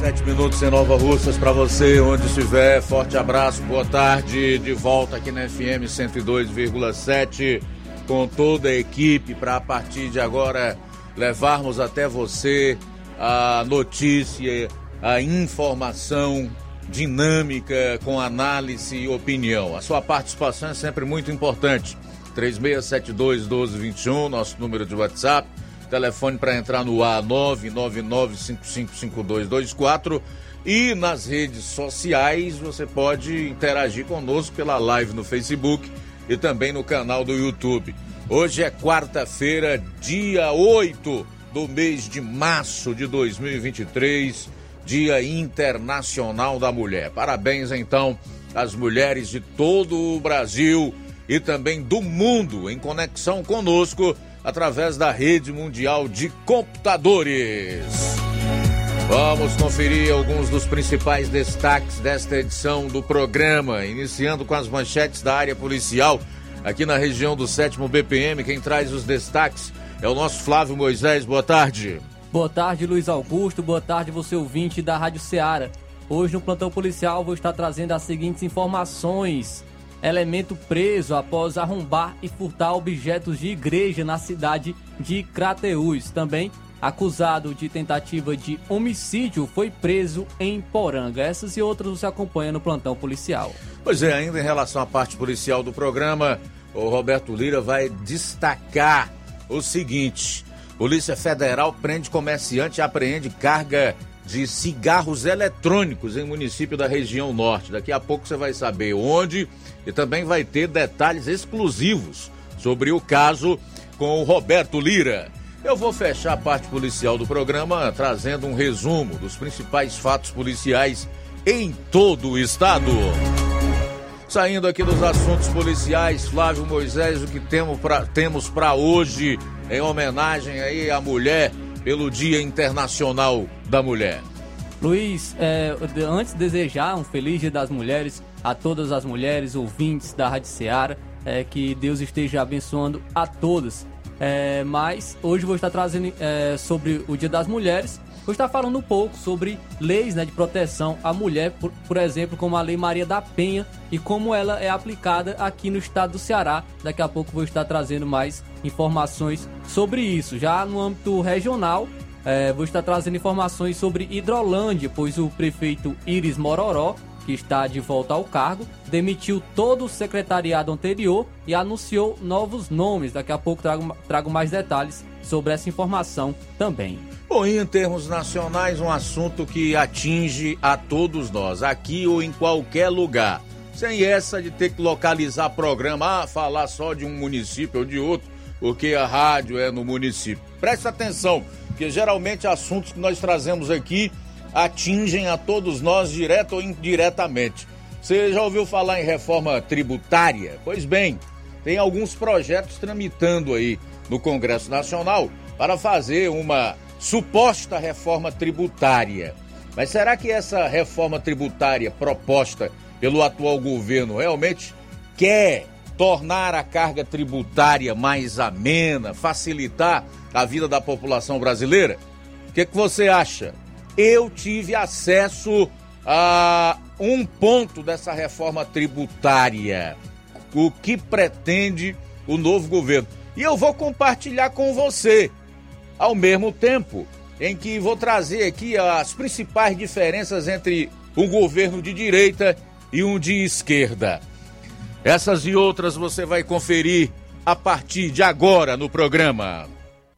Sete minutos em Nova Russas para você, onde estiver. Forte abraço, boa tarde. De volta aqui na FM 102,7 com toda a equipe para a partir de agora levarmos até você a notícia, a informação dinâmica com análise e opinião. A sua participação é sempre muito importante. 3672 1221, nosso número de WhatsApp Telefone para entrar no ar 999555224 e nas redes sociais você pode interagir conosco pela live no Facebook e também no canal do YouTube. Hoje é quarta-feira, dia 8 do mês de março de 2023, Dia Internacional da Mulher. Parabéns então às mulheres de todo o Brasil e também do mundo em conexão conosco através da rede mundial de computadores. Vamos conferir alguns dos principais destaques desta edição do programa, iniciando com as manchetes da área policial aqui na região do 7 BPM. Quem traz os destaques é o nosso Flávio Moisés. Boa tarde. Boa tarde, Luiz Augusto. Boa tarde, você ouvinte da Rádio Ceará. Hoje no plantão policial vou estar trazendo as seguintes informações elemento preso após arrombar e furtar objetos de igreja na cidade de Crateús. Também acusado de tentativa de homicídio foi preso em Poranga. Essas e outras você acompanha no plantão policial. Pois é, ainda em relação à parte policial do programa, o Roberto Lira vai destacar o seguinte: Polícia Federal prende comerciante e apreende carga de cigarros eletrônicos em município da região norte. Daqui a pouco você vai saber onde e também vai ter detalhes exclusivos sobre o caso com o Roberto Lira. Eu vou fechar a parte policial do programa trazendo um resumo dos principais fatos policiais em todo o estado. Saindo aqui dos assuntos policiais, Flávio Moisés, o que temos para hoje em homenagem aí à mulher pelo Dia Internacional da Mulher. Luiz, é, antes de desejar um feliz Dia das Mulheres a todas as mulheres ouvintes da Rádio Seara, é, que Deus esteja abençoando a todas. É, mas hoje vou estar trazendo é, sobre o Dia das Mulheres. Vou estar falando um pouco sobre leis né, de proteção à mulher, por, por exemplo, como a Lei Maria da Penha e como ela é aplicada aqui no estado do Ceará. Daqui a pouco vou estar trazendo mais informações sobre isso. Já no âmbito regional, é, vou estar trazendo informações sobre Hidrolândia, pois o prefeito Iris Mororó que está de volta ao cargo, demitiu todo o secretariado anterior e anunciou novos nomes. Daqui a pouco trago, trago mais detalhes sobre essa informação também. Bom, em termos nacionais, um assunto que atinge a todos nós, aqui ou em qualquer lugar. Sem essa de ter que localizar programa, ah, falar só de um município ou de outro, porque a rádio é no município. Preste atenção, porque geralmente assuntos que nós trazemos aqui atingem a todos nós, direto ou indiretamente. Você já ouviu falar em reforma tributária? Pois bem, tem alguns projetos tramitando aí no Congresso Nacional para fazer uma suposta reforma tributária. Mas será que essa reforma tributária proposta pelo atual governo realmente quer tornar a carga tributária mais amena, facilitar a vida da população brasileira? O que, que você acha? Eu tive acesso a um ponto dessa reforma tributária. O que pretende o novo governo. E eu vou compartilhar com você, ao mesmo tempo em que vou trazer aqui as principais diferenças entre um governo de direita e um de esquerda. Essas e outras você vai conferir a partir de agora no programa.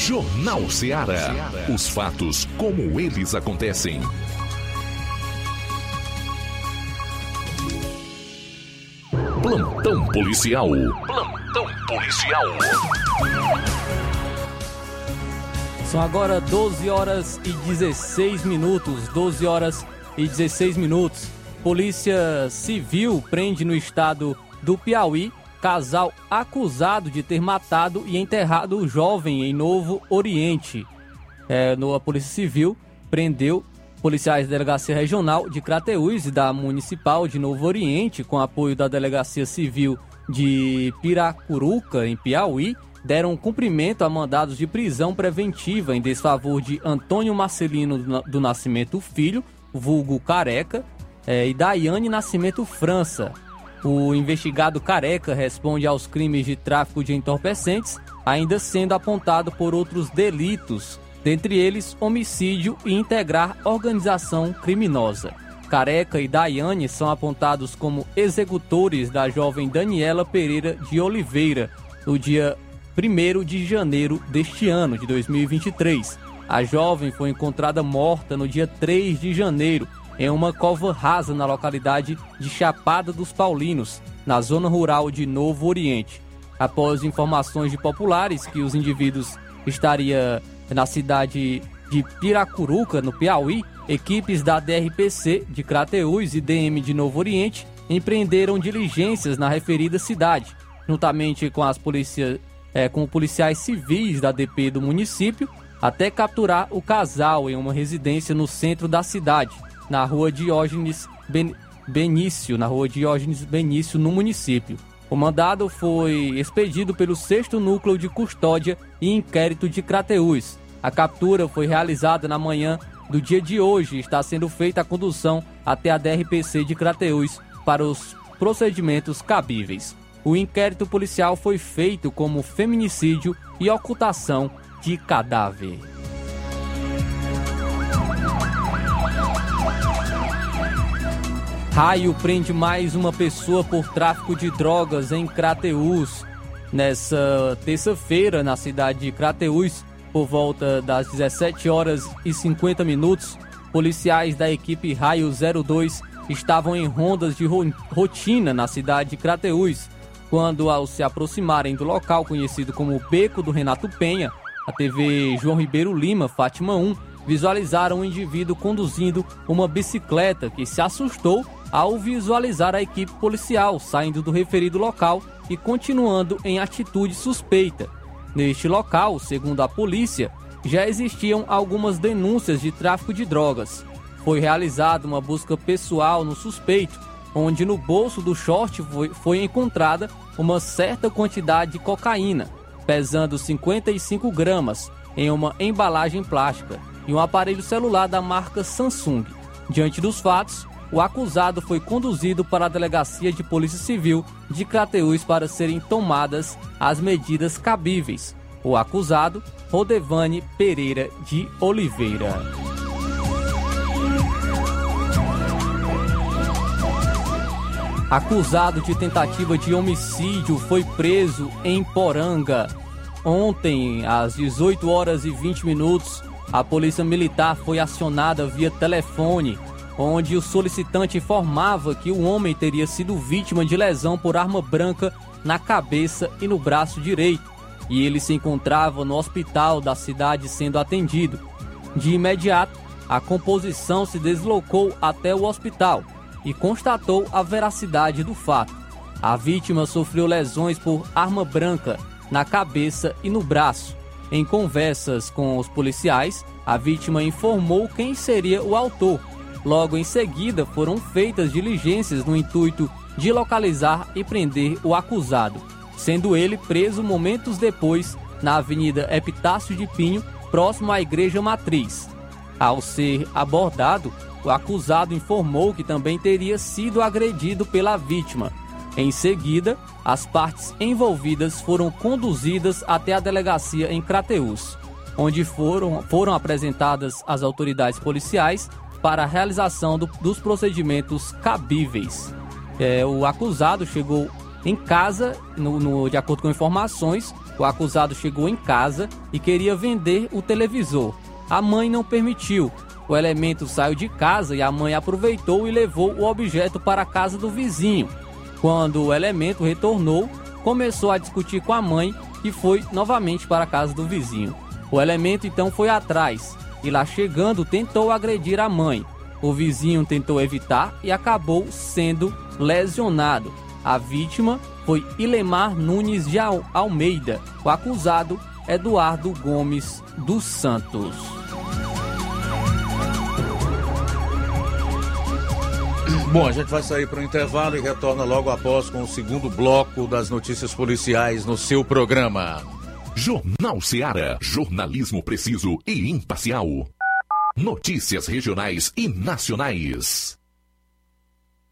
Jornal Ceará. Os fatos como eles acontecem. Plantão policial. Plantão policial. São agora 12 horas e 16 minutos. 12 horas e 16 minutos. Polícia Civil prende no estado do Piauí casal acusado de ter matado e enterrado o jovem em Novo Oriente. É, no, a Polícia Civil prendeu policiais da Delegacia Regional de Crateús e da Municipal de Novo Oriente, com apoio da Delegacia Civil de Piracuruca, em Piauí, deram cumprimento a mandados de prisão preventiva em desfavor de Antônio Marcelino do Nascimento Filho, vulgo Careca, é, e Daiane Nascimento França, o investigado Careca responde aos crimes de tráfico de entorpecentes, ainda sendo apontado por outros delitos, dentre eles homicídio e integrar organização criminosa. Careca e Daiane são apontados como executores da jovem Daniela Pereira de Oliveira, no dia 1 de janeiro deste ano, de 2023. A jovem foi encontrada morta no dia 3 de janeiro, em uma cova rasa na localidade de Chapada dos Paulinos, na zona rural de Novo Oriente. Após informações de populares que os indivíduos estariam na cidade de Piracuruca, no Piauí, equipes da DRPC de Crateús e DM de Novo Oriente empreenderam diligências na referida cidade, juntamente com as polícias, é, com policiais civis da DP do município, até capturar o casal em uma residência no centro da cidade, na rua Diógenes ben, Benício, na rua Diógenes Benício, no município. O mandado foi expedido pelo 6 Núcleo de Custódia e Inquérito de Crateús. A captura foi realizada na manhã do dia de hoje e está sendo feita a condução até a DRPC de Crateús para os procedimentos cabíveis. O inquérito policial foi feito como feminicídio e ocultação de cadáver. Raio prende mais uma pessoa por tráfico de drogas em Crateús. Nessa terça-feira, na cidade de Crateús, por volta das 17 horas e 50 minutos, policiais da equipe Raio 02 estavam em rondas de rotina na cidade de Crateús, quando ao se aproximarem do local conhecido como Beco do Renato Penha, a TV João Ribeiro Lima, Fátima 1, visualizaram um indivíduo conduzindo uma bicicleta que se assustou ao visualizar a equipe policial saindo do referido local e continuando em atitude suspeita. Neste local, segundo a polícia, já existiam algumas denúncias de tráfico de drogas. Foi realizada uma busca pessoal no suspeito, onde no bolso do short foi, foi encontrada uma certa quantidade de cocaína, pesando 55 gramas, em uma embalagem plástica, e um aparelho celular da marca Samsung. Diante dos fatos, o acusado foi conduzido para a Delegacia de Polícia Civil de Crateús para serem tomadas as medidas cabíveis. O acusado, Rodevane Pereira de Oliveira. Acusado de tentativa de homicídio foi preso em Poranga. Ontem, às 18 horas e 20 minutos, a Polícia Militar foi acionada via telefone onde o solicitante informava que o homem teria sido vítima de lesão por arma branca na cabeça e no braço direito, e ele se encontrava no hospital da cidade sendo atendido. De imediato, a composição se deslocou até o hospital e constatou a veracidade do fato. A vítima sofreu lesões por arma branca na cabeça e no braço. Em conversas com os policiais, a vítima informou quem seria o autor Logo em seguida, foram feitas diligências no intuito de localizar e prender o acusado, sendo ele preso momentos depois na Avenida Epitácio de Pinho, próximo à Igreja Matriz. Ao ser abordado, o acusado informou que também teria sido agredido pela vítima. Em seguida, as partes envolvidas foram conduzidas até a delegacia em Crateús, onde foram, foram apresentadas às autoridades policiais para a realização do, dos procedimentos cabíveis. É, o acusado chegou em casa, no, no, de acordo com informações, o acusado chegou em casa e queria vender o televisor. A mãe não permitiu. O elemento saiu de casa e a mãe aproveitou e levou o objeto para a casa do vizinho. Quando o elemento retornou, começou a discutir com a mãe e foi novamente para a casa do vizinho. O elemento então foi atrás e lá chegando tentou agredir a mãe. O vizinho tentou evitar e acabou sendo lesionado. A vítima foi Ilemar Nunes de Almeida. O acusado, Eduardo Gomes dos Santos. Bom, a gente vai sair para o intervalo e retorna logo após com o segundo bloco das notícias policiais no seu programa. Jornal Seara. Jornalismo preciso e imparcial. Notícias regionais e nacionais.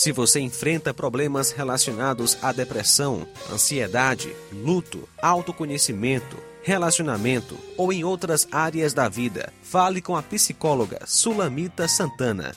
Se você enfrenta problemas relacionados à depressão, ansiedade, luto, autoconhecimento, relacionamento ou em outras áreas da vida, fale com a psicóloga Sulamita Santana.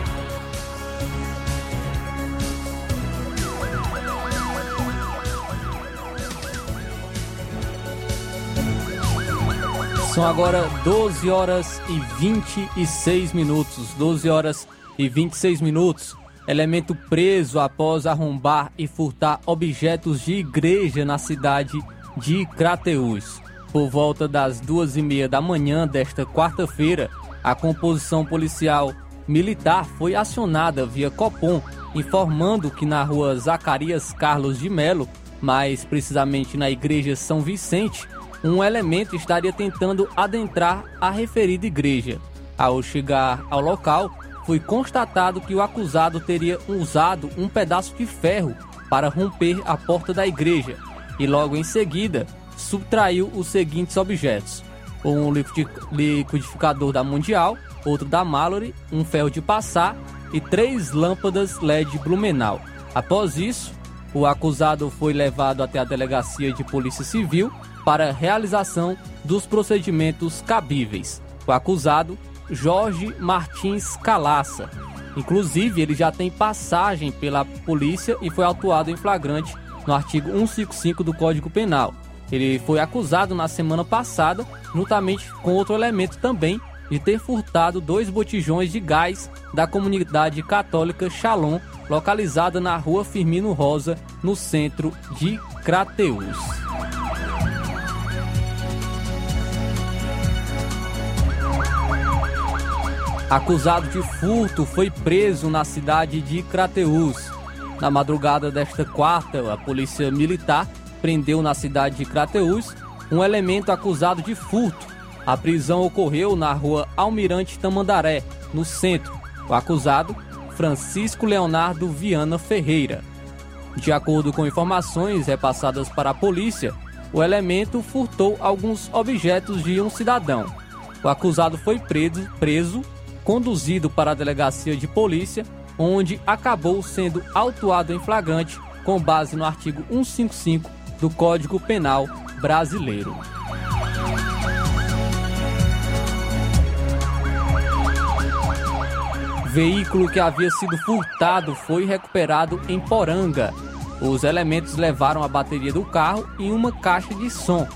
São agora 12 horas e 26 minutos. 12 horas e 26 minutos. Elemento preso após arrombar e furtar objetos de igreja na cidade de Crateús. Por volta das duas e meia da manhã desta quarta-feira, a composição policial militar foi acionada via Copom, informando que na rua Zacarias Carlos de Melo, mais precisamente na igreja São Vicente, um elemento estaria tentando adentrar a referida igreja. Ao chegar ao local, foi constatado que o acusado teria usado um pedaço de ferro para romper a porta da igreja e logo em seguida subtraiu os seguintes objetos: um liquidificador da Mundial, outro da Mallory, um ferro de passar e três lâmpadas LED Blumenau. Após isso, o acusado foi levado até a delegacia de Polícia Civil para realização dos procedimentos cabíveis. O acusado, Jorge Martins Calaça. Inclusive, ele já tem passagem pela polícia e foi autuado em flagrante no artigo 155 do Código Penal. Ele foi acusado na semana passada, juntamente com outro elemento também, de ter furtado dois botijões de gás da comunidade católica Shalom, localizada na rua Firmino Rosa, no centro de Crateús. Acusado de furto, foi preso na cidade de Crateús. Na madrugada desta quarta, a polícia militar prendeu na cidade de Crateús um elemento acusado de furto. A prisão ocorreu na rua Almirante Tamandaré, no centro. O acusado, Francisco Leonardo Viana Ferreira. De acordo com informações repassadas para a polícia, o elemento furtou alguns objetos de um cidadão. O acusado foi preso, preso conduzido para a delegacia de polícia onde acabou sendo autuado em flagrante com base no artigo 155 do Código Penal brasileiro. Veículo que havia sido furtado foi recuperado em Poranga. Os elementos levaram a bateria do carro e uma caixa de som.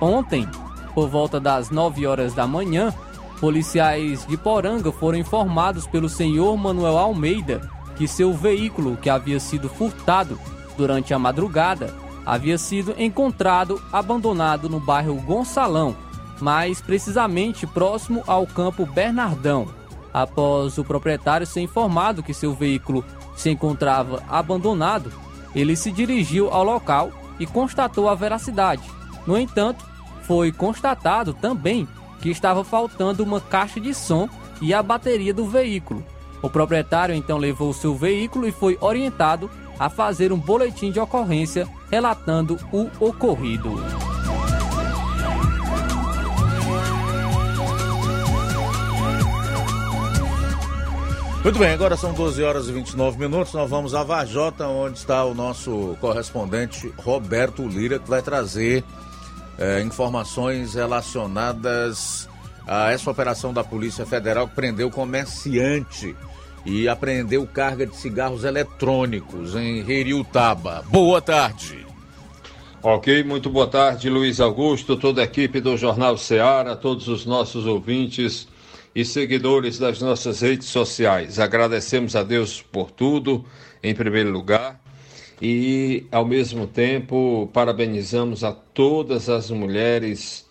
Ontem, por volta das 9 horas da manhã, Policiais de Poranga foram informados pelo senhor Manuel Almeida que seu veículo, que havia sido furtado durante a madrugada, havia sido encontrado abandonado no bairro Gonçalão, mais precisamente próximo ao campo Bernardão. Após o proprietário ser informado que seu veículo se encontrava abandonado, ele se dirigiu ao local e constatou a veracidade. No entanto, foi constatado também que estava faltando uma caixa de som e a bateria do veículo. O proprietário então levou seu veículo e foi orientado a fazer um boletim de ocorrência relatando o ocorrido. Muito bem, agora são 12 horas e 29 minutos. Nós vamos a Vajota, onde está o nosso correspondente Roberto Lira, que vai trazer é, informações relacionadas a essa operação da Polícia Federal que prendeu comerciante e apreendeu carga de cigarros eletrônicos em Reriutaba. Boa tarde. Ok, muito boa tarde, Luiz Augusto, toda a equipe do Jornal Ceará, todos os nossos ouvintes e seguidores das nossas redes sociais. Agradecemos a Deus por tudo, em primeiro lugar, e, ao mesmo tempo, parabenizamos a todas as mulheres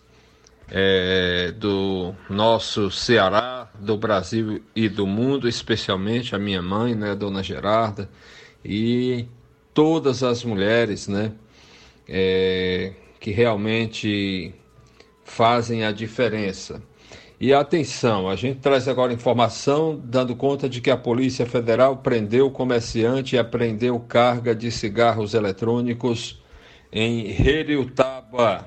é, do nosso Ceará, do Brasil e do mundo, especialmente a minha mãe, né, Dona Gerarda, e todas as mulheres, né, é, que realmente fazem a diferença. E atenção, a gente traz agora informação dando conta de que a Polícia Federal prendeu o comerciante e apreendeu carga de cigarros eletrônicos em Heriutaba.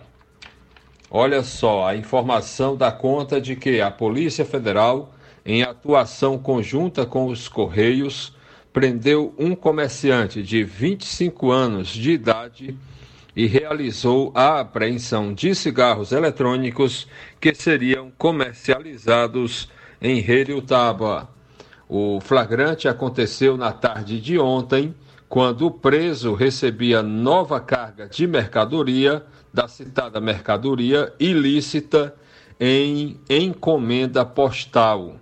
Olha só, a informação dá conta de que a Polícia Federal, em atuação conjunta com os Correios, prendeu um comerciante de 25 anos de idade e realizou a apreensão de cigarros eletrônicos que seriam comercializados em Heriutaba. O flagrante aconteceu na tarde de ontem, quando o preso recebia nova carga de mercadoria da citada mercadoria ilícita em encomenda postal.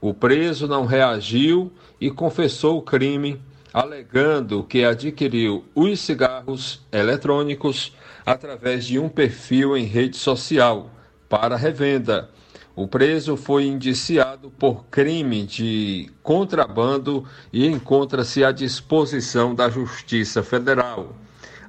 O preso não reagiu e confessou o crime alegando que adquiriu os cigarros eletrônicos através de um perfil em rede social para revenda. O preso foi indiciado por crime de contrabando e encontra-se à disposição da Justiça Federal.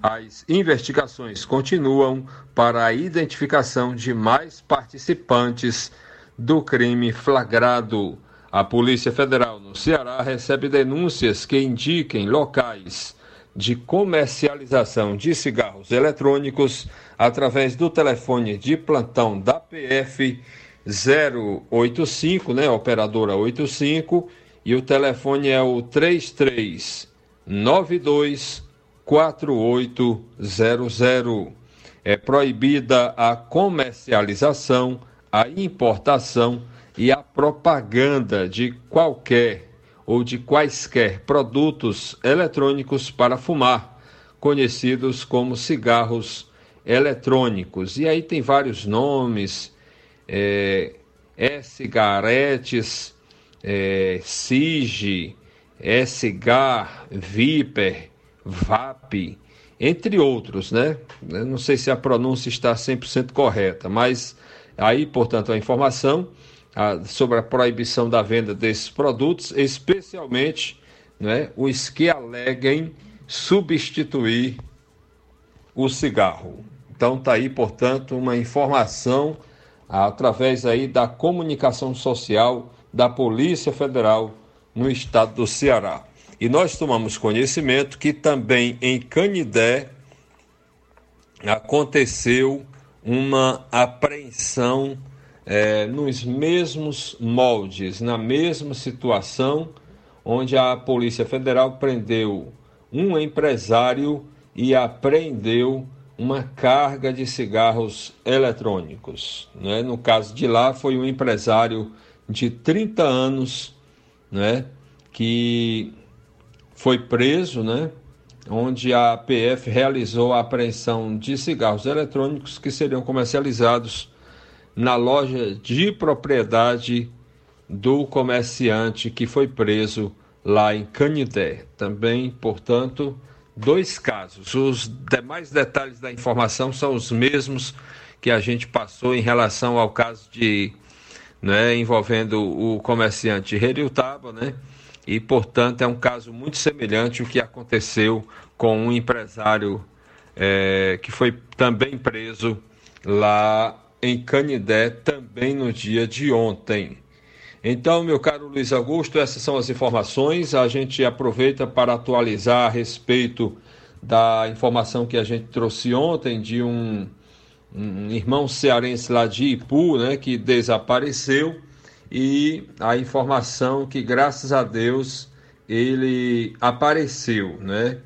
As investigações continuam para a identificação de mais participantes do crime flagrado. A Polícia Federal no Ceará recebe denúncias que indiquem locais de comercialização de cigarros eletrônicos através do telefone de plantão da PF 085, né, operadora 85, e o telefone é o 3392 4800. É proibida a comercialização, a importação e a propaganda de qualquer ou de quaisquer produtos eletrônicos para fumar, conhecidos como cigarros eletrônicos. E aí tem vários nomes, é, e-cigaretes, é, SIG, e-cigar, Viper, VAP, entre outros, né? Eu não sei se a pronúncia está 100% correta, mas aí, portanto, a informação a, sobre a proibição da venda desses produtos, especialmente né, os que aleguem substituir o cigarro. Então está aí, portanto, uma informação através aí da comunicação social da Polícia Federal no estado do Ceará. E nós tomamos conhecimento que também em Canidé aconteceu uma apreensão é, nos mesmos moldes, na mesma situação, onde a Polícia Federal prendeu um empresário e apreendeu uma carga de cigarros eletrônicos. Né? No caso de lá, foi um empresário de 30 anos né? que foi preso, né? onde a PF realizou a apreensão de cigarros eletrônicos que seriam comercializados na loja de propriedade do comerciante que foi preso lá em Canidé. Também, portanto, dois casos. Os demais detalhes da informação são os mesmos que a gente passou em relação ao caso de né, envolvendo o comerciante Taba, né? E, portanto, é um caso muito semelhante ao que aconteceu com um empresário é, que foi também preso lá em Canidé também no dia de ontem. Então, meu caro Luiz Augusto, essas são as informações. A gente aproveita para atualizar a respeito da informação que a gente trouxe ontem de um, um irmão cearense lá de Ipu, né, que desapareceu, e a informação que, graças a Deus, ele apareceu, né?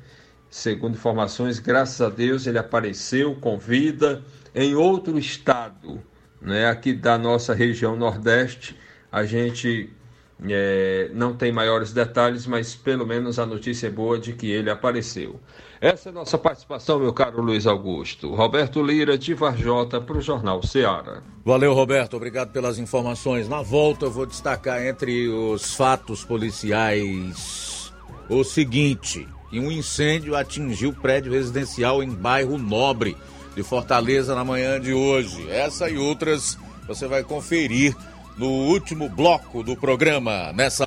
Segundo informações, graças a Deus, ele apareceu com vida em outro estado, né, aqui da nossa região Nordeste, a gente é, não tem maiores detalhes, mas pelo menos a notícia é boa de que ele apareceu. Essa é a nossa participação, meu caro Luiz Augusto. Roberto Lira, de Varjota, para o Jornal Ceará. Valeu, Roberto. Obrigado pelas informações. Na volta, eu vou destacar entre os fatos policiais o seguinte: um incêndio atingiu prédio residencial em bairro Nobre de Fortaleza na manhã de hoje. Essa e outras você vai conferir no último bloco do programa nessa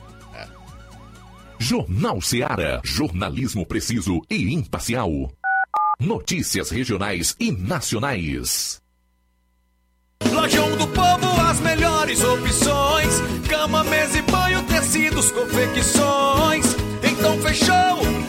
Jornal Ceará, jornalismo preciso e imparcial. Notícias regionais e nacionais. Lojão do Povo, as melhores opções: cama, mesa e banho, tecidos, confecções. Então fechou,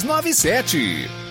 6297.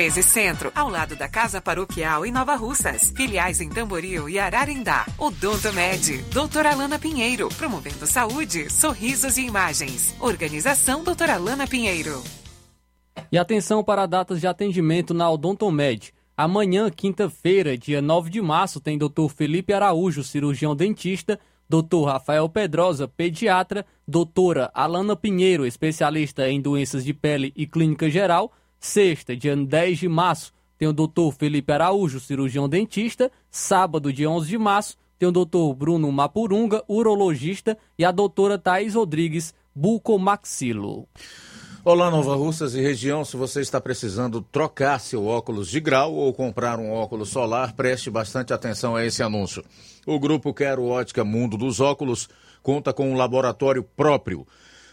13 Centro, ao lado da Casa Paroquial em Nova Russas. Filiais em Tamboril e Ararindá. Odonto Med, doutora Alana Pinheiro, promovendo saúde, sorrisos e imagens. Organização doutora Alana Pinheiro. E atenção para datas de atendimento na Odontomed. Amanhã, quinta-feira, dia 9 de março, tem Dr. Felipe Araújo, cirurgião dentista, Dr. Rafael Pedrosa, pediatra, doutora Alana Pinheiro, especialista em doenças de pele e clínica geral, Sexta, dia 10 de março, tem o doutor Felipe Araújo, cirurgião dentista. Sábado, dia 11 de março, tem o doutor Bruno Mapurunga, urologista. E a doutora Thais Rodrigues, bucomaxilo. Olá, Nova Russas e região. Se você está precisando trocar seu óculos de grau ou comprar um óculos solar, preste bastante atenção a esse anúncio. O grupo Quero Ótica Mundo dos Óculos conta com um laboratório próprio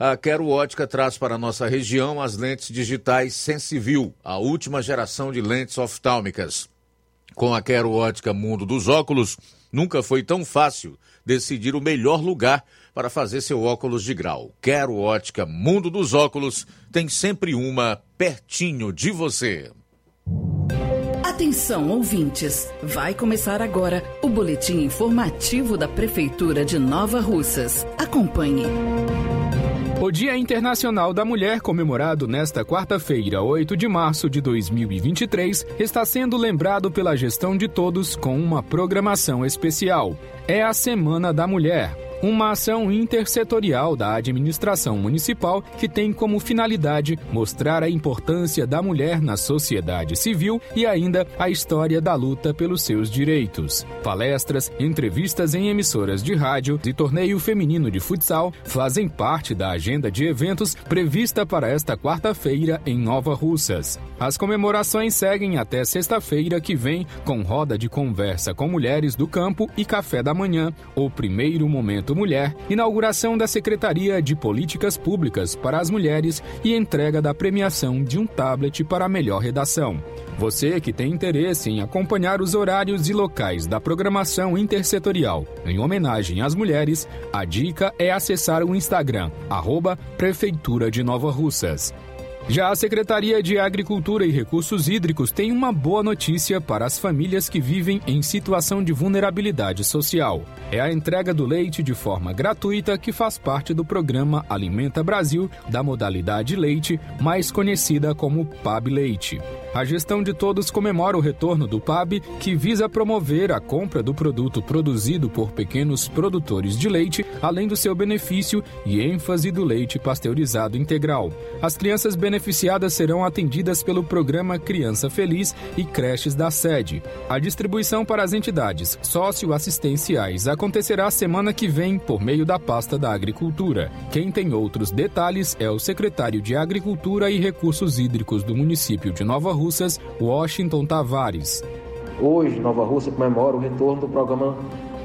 a Quero Ótica traz para nossa região as lentes digitais Sensivil, a última geração de lentes oftálmicas. Com a Quero Ótica Mundo dos Óculos, nunca foi tão fácil decidir o melhor lugar para fazer seu óculos de grau. Quero Ótica Mundo dos Óculos tem sempre uma pertinho de você. Atenção, ouvintes! Vai começar agora o boletim informativo da Prefeitura de Nova Russas. Acompanhe. O Dia Internacional da Mulher, comemorado nesta quarta-feira, 8 de março de 2023, está sendo lembrado pela gestão de todos com uma programação especial. É a Semana da Mulher uma ação intersetorial da administração municipal que tem como finalidade mostrar a importância da mulher na sociedade civil e ainda a história da luta pelos seus direitos. Palestras, entrevistas em emissoras de rádio e torneio feminino de futsal fazem parte da agenda de eventos prevista para esta quarta-feira em Nova Russas. As comemorações seguem até sexta-feira que vem com roda de conversa com mulheres do campo e café da manhã, o primeiro momento Mulher, inauguração da Secretaria de Políticas Públicas para as Mulheres e entrega da premiação de um tablet para a melhor redação. Você que tem interesse em acompanhar os horários e locais da programação intersetorial em homenagem às mulheres, a dica é acessar o Instagram, arroba Prefeitura de Nova Russas. Já a Secretaria de Agricultura e Recursos Hídricos tem uma boa notícia para as famílias que vivem em situação de vulnerabilidade social. É a entrega do leite de forma gratuita que faz parte do programa Alimenta Brasil, da modalidade leite, mais conhecida como PAB Leite. A gestão de todos comemora o retorno do PAB, que visa promover a compra do produto produzido por pequenos produtores de leite, além do seu benefício e ênfase do leite pasteurizado integral. As crianças beneficiadas serão atendidas pelo programa Criança Feliz e creches da sede. A distribuição para as entidades socioassistenciais acontecerá semana que vem por meio da pasta da Agricultura. Quem tem outros detalhes é o secretário de Agricultura e Recursos Hídricos do município de Nova Russas, Washington Tavares. Hoje, Nova Rússia comemora o retorno do programa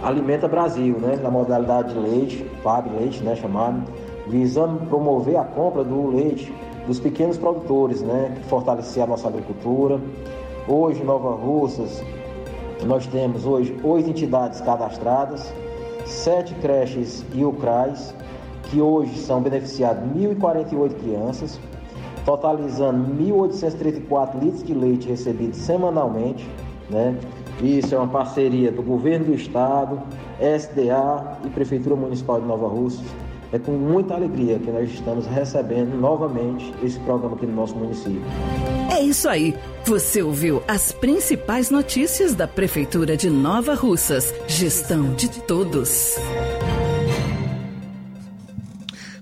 Alimenta Brasil, né, na modalidade de leite, PAB Leite, né, chamado, visando promover a compra do leite dos pequenos produtores, né, fortalecer a nossa agricultura. Hoje, em Nova Russas, nós temos hoje oito entidades cadastradas, sete creches e UCRAs, que hoje são beneficiadas 1.048 crianças, totalizando 1.834 litros de leite recebidos semanalmente, né? Isso é uma parceria do governo do estado, SDA e Prefeitura Municipal de Nova Rússia. É com muita alegria que nós estamos recebendo novamente esse programa aqui no nosso município. É isso aí. Você ouviu as principais notícias da Prefeitura de Nova Russas. Gestão de todos.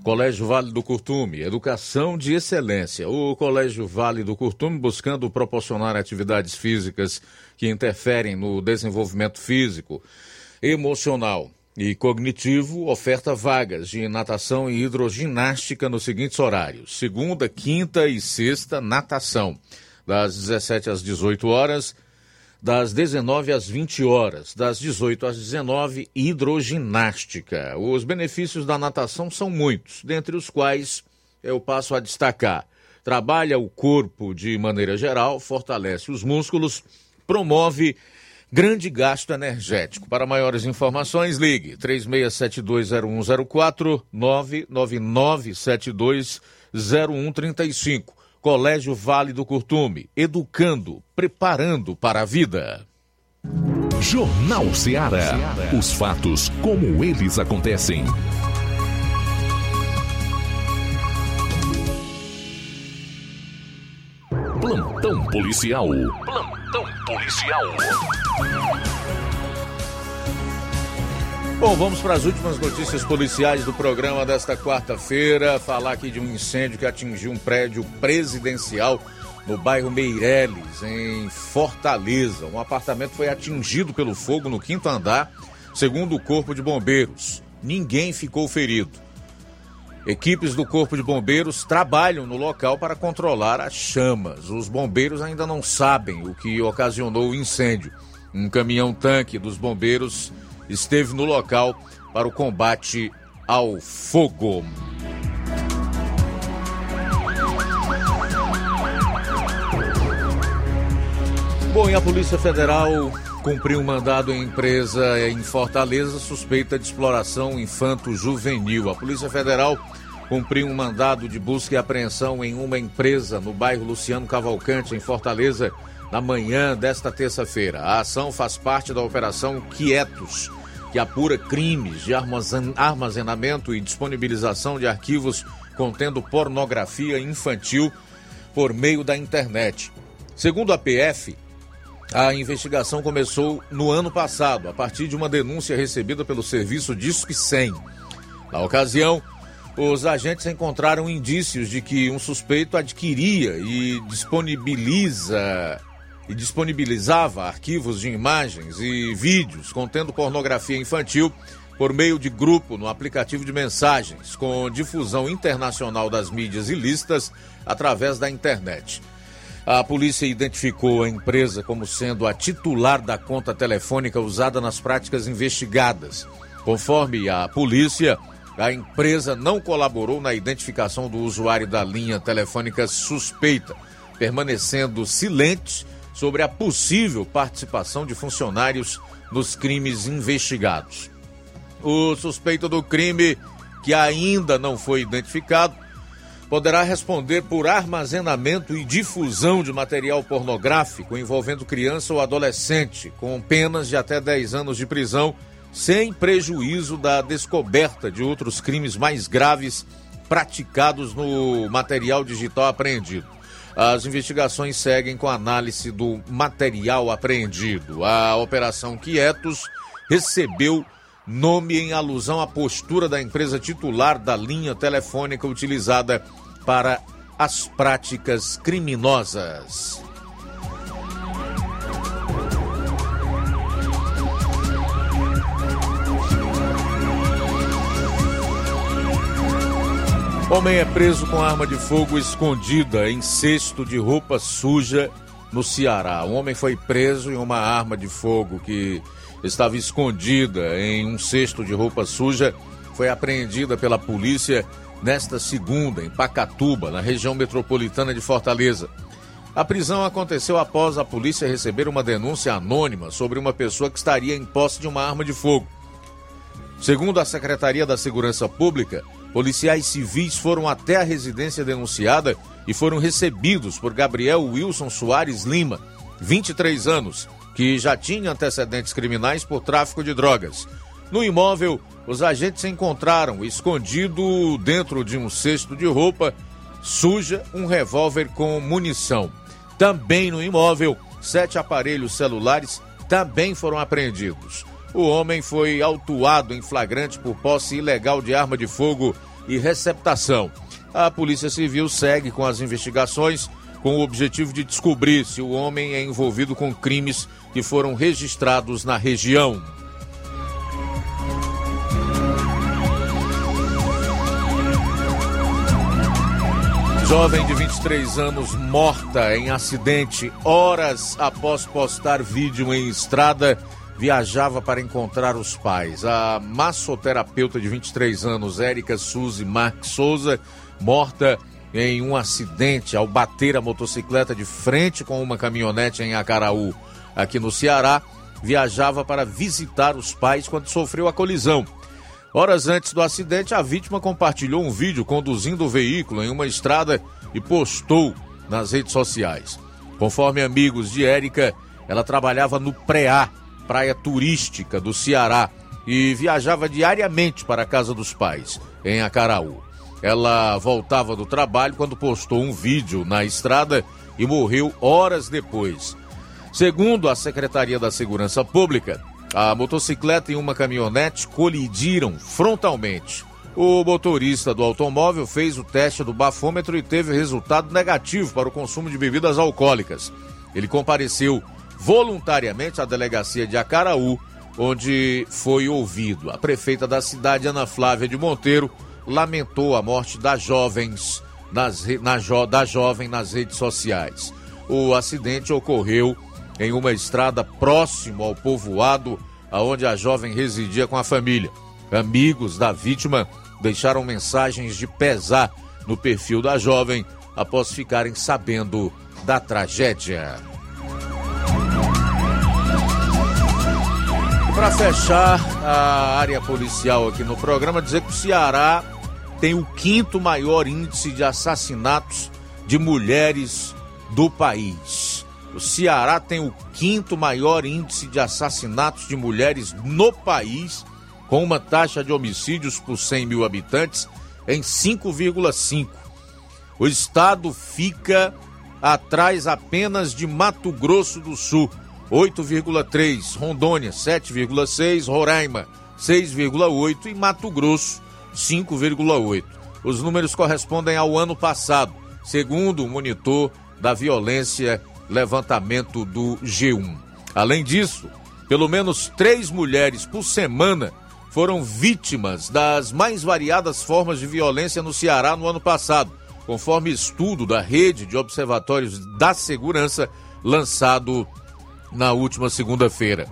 Colégio Vale do Curtume, educação de excelência. O Colégio Vale do Curtume buscando proporcionar atividades físicas que interferem no desenvolvimento físico, emocional e cognitivo, oferta vagas de natação e hidroginástica nos seguintes horários: segunda, quinta e sexta, natação, das 17 às 18 horas das 19 às 20 horas, das 18 às 19, hidroginástica. Os benefícios da natação são muitos, dentre os quais eu passo a destacar. Trabalha o corpo de maneira geral, fortalece os músculos, promove grande gasto energético. Para maiores informações, ligue 36720104 999720135. Colégio Vale do Curtume, educando, preparando para a vida. Jornal Ceará. Os fatos como eles acontecem. Plantão policial. Plantão policial. Bom, vamos para as últimas notícias policiais do programa desta quarta-feira. Falar aqui de um incêndio que atingiu um prédio presidencial no bairro Meireles, em Fortaleza. Um apartamento foi atingido pelo fogo no quinto andar, segundo o Corpo de Bombeiros. Ninguém ficou ferido. Equipes do Corpo de Bombeiros trabalham no local para controlar as chamas. Os bombeiros ainda não sabem o que ocasionou o incêndio. Um caminhão-tanque dos bombeiros esteve no local para o combate ao fogo. Bom, e a Polícia Federal cumpriu um mandado em empresa em Fortaleza suspeita de exploração infanto-juvenil. A Polícia Federal cumpriu um mandado de busca e apreensão em uma empresa no bairro Luciano Cavalcante, em Fortaleza, na manhã desta terça-feira. A ação faz parte da Operação Quietos, que apura crimes de armazenamento e disponibilização de arquivos contendo pornografia infantil por meio da internet. Segundo a PF, a investigação começou no ano passado, a partir de uma denúncia recebida pelo serviço Disque 100. Na ocasião, os agentes encontraram indícios de que um suspeito adquiria e disponibiliza e disponibilizava arquivos de imagens e vídeos contendo pornografia infantil por meio de grupo no aplicativo de mensagens, com difusão internacional das mídias ilícitas através da internet. A polícia identificou a empresa como sendo a titular da conta telefônica usada nas práticas investigadas. Conforme a polícia, a empresa não colaborou na identificação do usuário da linha telefônica suspeita, permanecendo silente sobre a possível participação de funcionários nos crimes investigados. O suspeito do crime, que ainda não foi identificado, poderá responder por armazenamento e difusão de material pornográfico envolvendo criança ou adolescente, com penas de até 10 anos de prisão, sem prejuízo da descoberta de outros crimes mais graves praticados no material digital apreendido. As investigações seguem com análise do material apreendido. A Operação Quietos recebeu nome em alusão à postura da empresa titular da linha telefônica utilizada para as práticas criminosas. Homem é preso com arma de fogo escondida em cesto de roupa suja no Ceará. Um homem foi preso em uma arma de fogo que estava escondida em um cesto de roupa suja. Foi apreendida pela polícia nesta segunda, em Pacatuba, na região metropolitana de Fortaleza. A prisão aconteceu após a polícia receber uma denúncia anônima sobre uma pessoa que estaria em posse de uma arma de fogo. Segundo a Secretaria da Segurança Pública, policiais civis foram até a residência denunciada e foram recebidos por Gabriel Wilson Soares Lima, 23 anos, que já tinha antecedentes criminais por tráfico de drogas. No imóvel, os agentes encontraram escondido dentro de um cesto de roupa suja um revólver com munição. Também no imóvel, sete aparelhos celulares também foram apreendidos. O homem foi autuado em flagrante por posse ilegal de arma de fogo e receptação. A Polícia Civil segue com as investigações com o objetivo de descobrir se o homem é envolvido com crimes que foram registrados na região. Jovem de 23 anos morta em acidente horas após postar vídeo em estrada viajava para encontrar os pais. A massoterapeuta de 23 anos, Érica Suzy Marques Souza, morta em um acidente ao bater a motocicleta de frente com uma caminhonete em Acaraú, aqui no Ceará, viajava para visitar os pais quando sofreu a colisão. Horas antes do acidente, a vítima compartilhou um vídeo conduzindo o veículo em uma estrada e postou nas redes sociais. Conforme amigos de Érica, ela trabalhava no Preá, praia turística do Ceará, e viajava diariamente para a casa dos pais, em Acaraú. Ela voltava do trabalho quando postou um vídeo na estrada e morreu horas depois. Segundo a Secretaria da Segurança Pública, a motocicleta e uma caminhonete colidiram frontalmente. O motorista do automóvel fez o teste do bafômetro e teve resultado negativo para o consumo de bebidas alcoólicas. Ele compareceu voluntariamente à delegacia de Acaraú, onde foi ouvido. A prefeita da cidade, Ana Flávia de Monteiro, lamentou a morte das jovens, nas, na, da jovem nas redes sociais. O acidente ocorreu em uma estrada próximo ao povoado aonde a jovem residia com a família. Amigos da vítima deixaram mensagens de pesar no perfil da jovem após ficarem sabendo da tragédia. Para fechar a área policial aqui no programa, dizer que o Ceará tem o quinto maior índice de assassinatos de mulheres do país. O Ceará tem o quinto maior índice de assassinatos de mulheres no país, com uma taxa de homicídios por 100 mil habitantes em 5,5. O estado fica atrás apenas de Mato Grosso do Sul, 8,3, Rondônia 7,6, Roraima 6,8 e Mato Grosso 5,8. Os números correspondem ao ano passado, segundo o monitor da violência levantamento do G1. Além disso, pelo menos três mulheres por semana foram vítimas das mais variadas formas de violência no Ceará no ano passado, conforme estudo da Rede de Observatórios da Segurança lançado na última segunda-feira.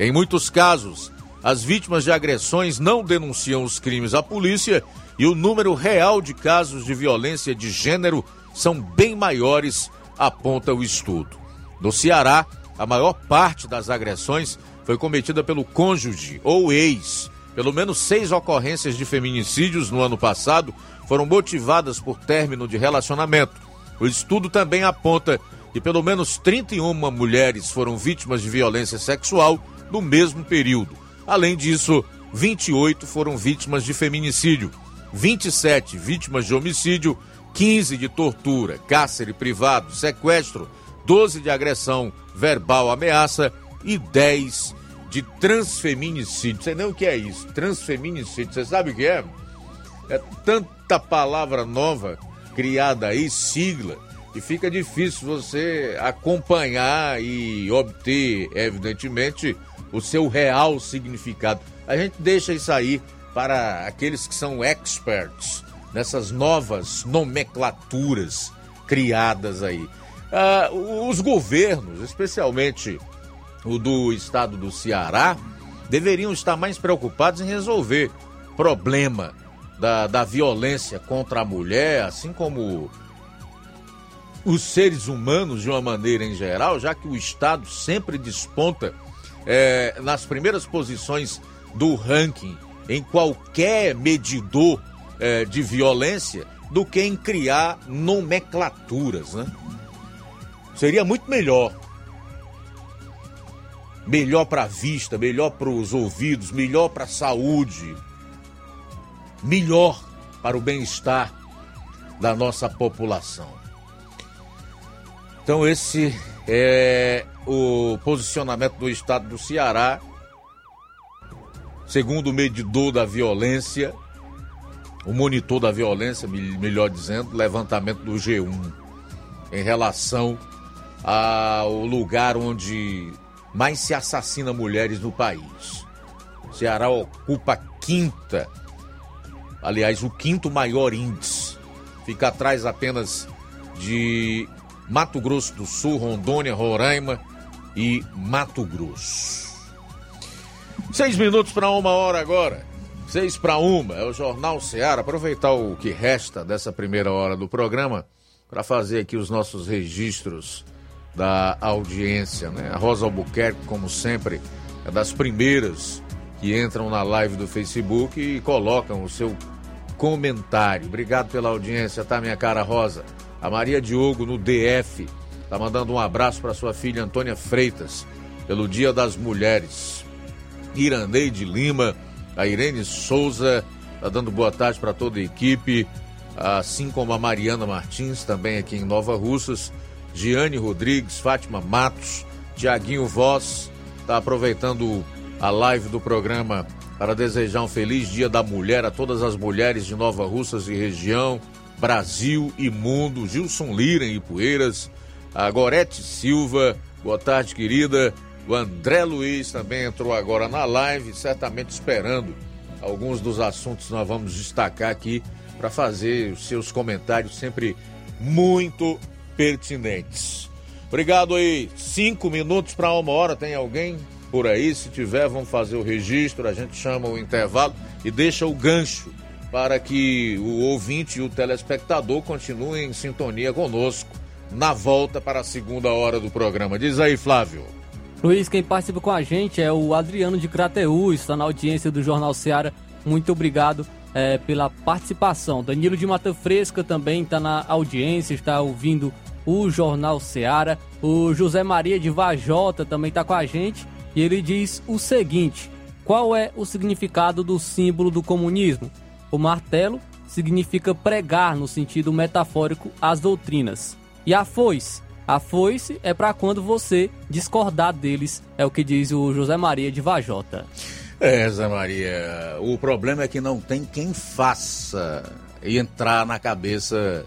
Em muitos casos, as vítimas de agressões não denunciam os crimes à polícia e o número real de casos de violência de gênero são bem maiores aponta o estudo. No Ceará, a maior parte das agressões foi cometida pelo cônjuge ou ex, Pelo menos seis ocorrências de feminicídios no ano passado foram motivadas por término de relacionamento. O estudo também aponta que pelo menos 31 mulheres foram vítimas de violência sexual no mesmo período. Além disso, 28 foram vítimas de feminicídio, 27 vítimas de homicídio, 15 de tortura, cárcere privado, sequestro, 12 de agressão verbal, ameaça e 10 de transfeminicídio. Você nem o que é isso? Transfeminicídio. Você sabe o que é? É tanta palavra nova criada aí, sigla, e fica difícil você acompanhar e obter, evidentemente, o seu real significado. A gente deixa isso aí para aqueles que são experts nessas novas nomenclaturas criadas aí. Ah, os governos, especialmente o do estado do Ceará, deveriam estar mais preocupados em resolver problema da, da violência contra a mulher, assim como os seres humanos de uma maneira em geral, já que o Estado sempre desponta é, nas primeiras posições do ranking em qualquer medidor é, de violência do que em criar nomenclaturas, né? Seria muito melhor. Melhor para a vista, melhor para os ouvidos, melhor para a saúde, melhor para o bem-estar da nossa população. Então, esse é o posicionamento do estado do Ceará, segundo o medidor da violência, o monitor da violência, melhor dizendo, levantamento do G1, em relação ao lugar onde mais se assassina mulheres no país. O Ceará ocupa a quinta, aliás, o quinto maior índice. Fica atrás apenas de Mato Grosso do Sul, Rondônia, Roraima e Mato Grosso. Seis minutos para uma hora agora. Seis para uma. É o Jornal Ceará. Aproveitar o que resta dessa primeira hora do programa para fazer aqui os nossos registros da audiência. Né? A Rosa Albuquerque, como sempre, é das primeiras que entram na live do Facebook e colocam o seu comentário. Obrigado pela audiência, tá, minha cara Rosa? A Maria Diogo, no DF, tá mandando um abraço para sua filha Antônia Freitas, pelo Dia das Mulheres. Iraneide Lima, a Irene Souza, tá dando boa tarde para toda a equipe, assim como a Mariana Martins, também aqui em Nova Russas. Giane Rodrigues, Fátima Matos, Tiaguinho Voz, está aproveitando a live do programa para desejar um feliz Dia da Mulher a todas as mulheres de Nova Russas e região, Brasil e mundo. Gilson Lira em Ipueiras, a Gorete Silva, boa tarde, querida. O André Luiz também entrou agora na live, certamente esperando alguns dos assuntos que nós vamos destacar aqui para fazer os seus comentários sempre muito pertinentes. Obrigado aí. Cinco minutos para uma hora. Tem alguém por aí? Se tiver, vamos fazer o registro. A gente chama o intervalo e deixa o gancho para que o ouvinte e o telespectador continuem em sintonia conosco na volta para a segunda hora do programa. Diz aí, Flávio. Luiz, quem participa com a gente é o Adriano de Crateú, está na audiência do Jornal Seara. Muito obrigado é, pela participação. Danilo de Mata Fresca também está na audiência, está ouvindo o Jornal Seara. O José Maria de Vajota também está com a gente e ele diz o seguinte: qual é o significado do símbolo do comunismo? O martelo significa pregar no sentido metafórico as doutrinas. E a foice? A foice é para quando você discordar deles, é o que diz o José Maria de Vajota. É, Zé Maria, o problema é que não tem quem faça entrar na cabeça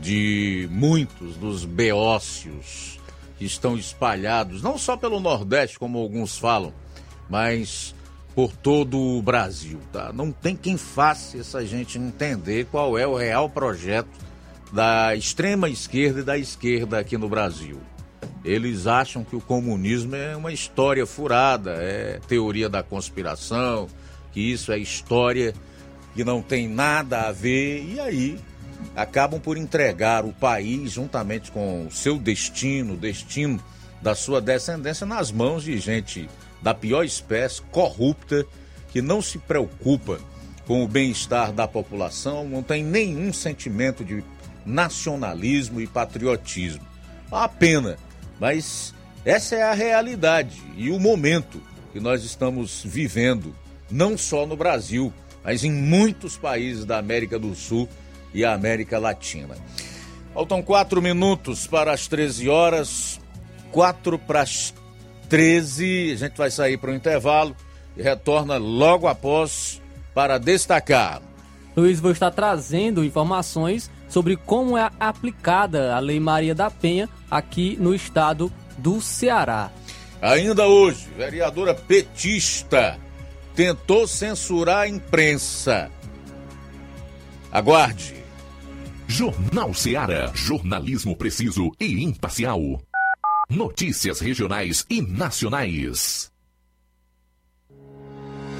de muitos dos beócios que estão espalhados, não só pelo Nordeste, como alguns falam, mas por todo o Brasil, tá? Não tem quem faça essa gente entender qual é o real projeto da extrema esquerda e da esquerda aqui no Brasil. Eles acham que o comunismo é uma história furada, é teoria da conspiração, que isso é história que não tem nada a ver, e aí acabam por entregar o país, juntamente com o seu destino, o destino da sua descendência, nas mãos de gente da pior espécie, corrupta, que não se preocupa com o bem-estar da população, não tem nenhum sentimento de nacionalismo e patriotismo. Uma pena, mas essa é a realidade e o momento que nós estamos vivendo, não só no Brasil, mas em muitos países da América do Sul e América Latina. Faltam quatro minutos para as 13 horas, quatro para as 13. A gente vai sair para o intervalo e retorna logo após para destacar. Luiz, vou estar trazendo informações sobre como é aplicada a Lei Maria da Penha aqui no estado do Ceará. Ainda hoje, vereadora petista tentou censurar a imprensa. Aguarde. Jornal Ceará, jornalismo preciso e imparcial. Notícias regionais e nacionais.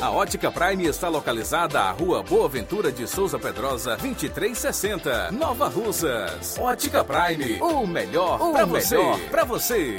A Ótica Prime está localizada à Rua Boa Ventura de Souza Pedrosa, 2360, Nova Russas. Ótica Prime, o melhor para você. Pra você.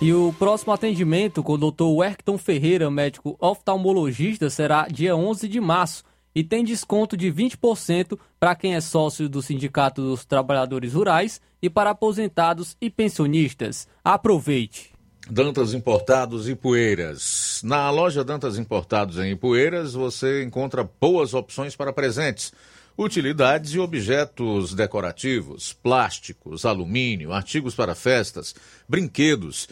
E o próximo atendimento com o Dr. Werkton Ferreira, médico oftalmologista, será dia 11 de março. e tem desconto de 20% para quem é sócio do Sindicato dos Trabalhadores Rurais e para aposentados e pensionistas. Aproveite! Dantas Importados e Poeiras. Na loja Dantas Importados em Ipueiras você encontra boas opções para presentes, utilidades e objetos decorativos, plásticos, alumínio, artigos para festas, brinquedos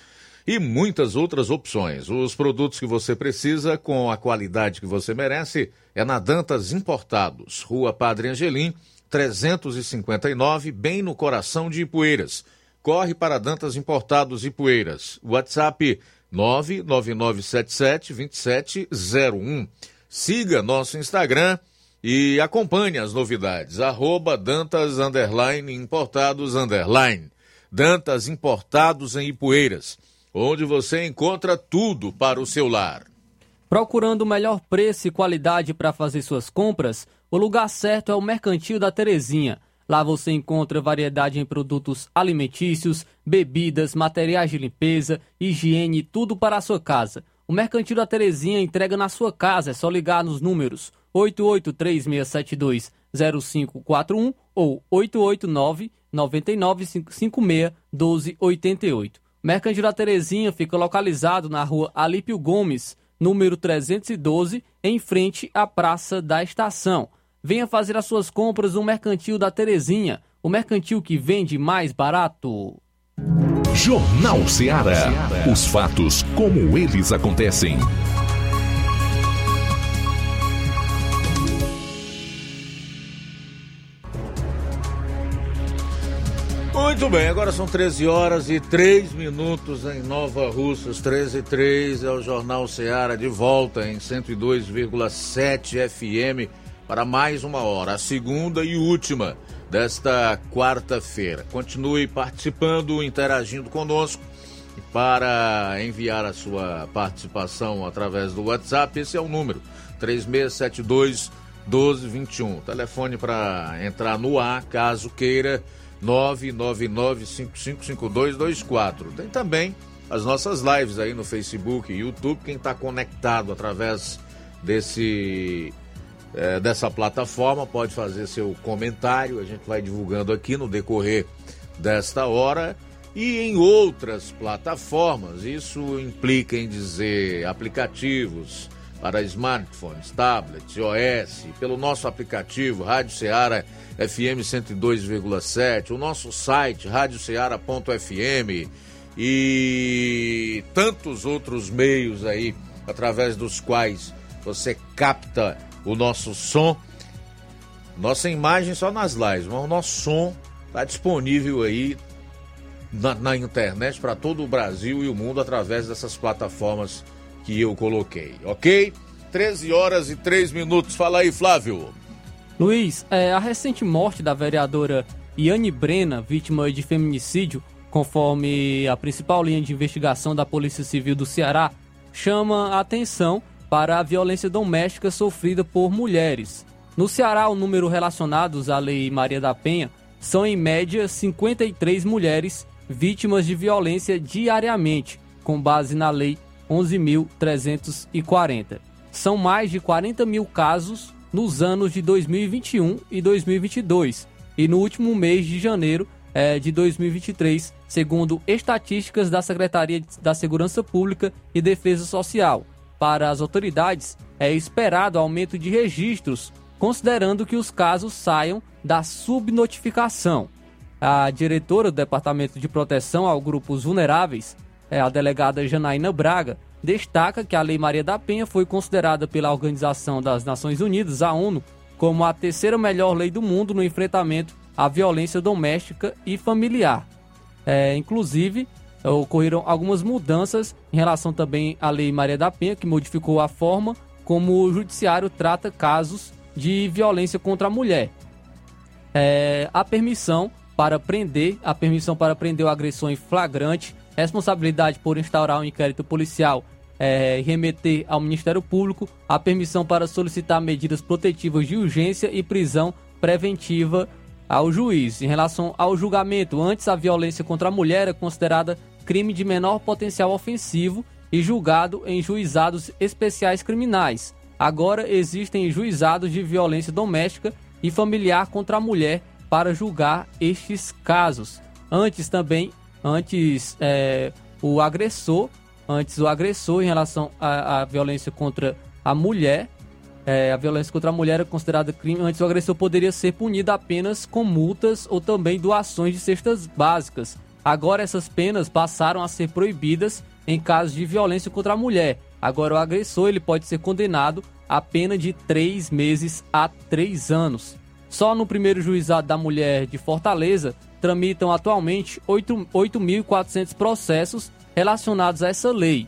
e muitas outras opções. Os produtos que você precisa com a qualidade que você merece é na Dantas Importados, Rua Padre Angelim, 359, bem no coração de Ipueiras. Corre para Dantas Importados Ipueiras. WhatsApp 999772701. Siga nosso Instagram e acompanhe as novidades. Arroba Dantas Underline Importados Underline. Dantas Importados em Ipueiras onde você encontra tudo para o seu lar. Procurando o melhor preço e qualidade para fazer suas compras, o lugar certo é o Mercantil da Terezinha. Lá você encontra variedade em produtos alimentícios, bebidas, materiais de limpeza, higiene, tudo para a sua casa. O Mercantil da Terezinha entrega na sua casa, é só ligar nos números 8836720541 ou 889 9956 1288. Mercantil da Terezinha fica localizado na rua Alípio Gomes, número 312, em frente à Praça da Estação. Venha fazer as suas compras no Mercantil da Terezinha, o mercantil que vende mais barato. Jornal Ceará. Os fatos como eles acontecem. Muito bem, agora são 13 horas e 3 minutos em Nova Russas, 13 e 3 é o Jornal Seara de volta em 102,7 FM para mais uma hora, a segunda e última desta quarta-feira. Continue participando, interagindo conosco para enviar a sua participação através do WhatsApp, esse é o número 3672 1221. Telefone para entrar no ar, caso queira 999555224. Tem também as nossas lives aí no Facebook e YouTube. Quem está conectado através desse é, dessa plataforma pode fazer seu comentário. A gente vai divulgando aqui no decorrer desta hora. E em outras plataformas, isso implica em dizer aplicativos para smartphones, tablets, iOS, pelo nosso aplicativo Rádio Ceará FM 102,7, o nosso site radioceara.fm e tantos outros meios aí através dos quais você capta o nosso som. Nossa imagem só nas lives, mas o nosso som está disponível aí na, na internet para todo o Brasil e o mundo através dessas plataformas que eu coloquei, ok? 13 horas e 3 minutos. Fala aí, Flávio. Luiz, é, a recente morte da vereadora Iane Brena, vítima de feminicídio, conforme a principal linha de investigação da Polícia Civil do Ceará, chama a atenção para a violência doméstica sofrida por mulheres. No Ceará, o número relacionados à Lei Maria da Penha são em média 53 mulheres vítimas de violência diariamente, com base na Lei 11.340. São mais de 40 mil casos nos anos de 2021 e 2022 e no último mês de janeiro é, de 2023, segundo estatísticas da Secretaria da Segurança Pública e Defesa Social. Para as autoridades, é esperado aumento de registros, considerando que os casos saiam da subnotificação. A diretora do Departamento de Proteção ao Grupos Vulneráveis, é a delegada Janaína Braga, destaca que a Lei Maria da Penha foi considerada pela Organização das Nações Unidas, a ONU, como a terceira melhor lei do mundo no enfrentamento à violência doméstica e familiar. É, inclusive, ocorreram algumas mudanças em relação também à Lei Maria da Penha, que modificou a forma como o judiciário trata casos de violência contra a mulher. É, a permissão para prender, a permissão para prender o agressor em flagrante responsabilidade por instaurar um inquérito policial é, remeter ao Ministério Público a permissão para solicitar medidas protetivas de urgência e prisão preventiva ao juiz. Em relação ao julgamento, antes a violência contra a mulher é considerada crime de menor potencial ofensivo e julgado em juizados especiais criminais. agora existem juizados de violência doméstica e familiar contra a mulher para julgar estes casos. Antes também, antes é, o agressor, antes o agressor em relação à, à violência contra a mulher, é, a violência contra a mulher é considerada crime. Antes o agressor poderia ser punido apenas com multas ou também doações de cestas básicas. Agora essas penas passaram a ser proibidas em casos de violência contra a mulher. Agora o agressor ele pode ser condenado a pena de três meses a três anos. Só no primeiro juizado da mulher de Fortaleza tramitam atualmente 8.400 processos relacionados a essa lei.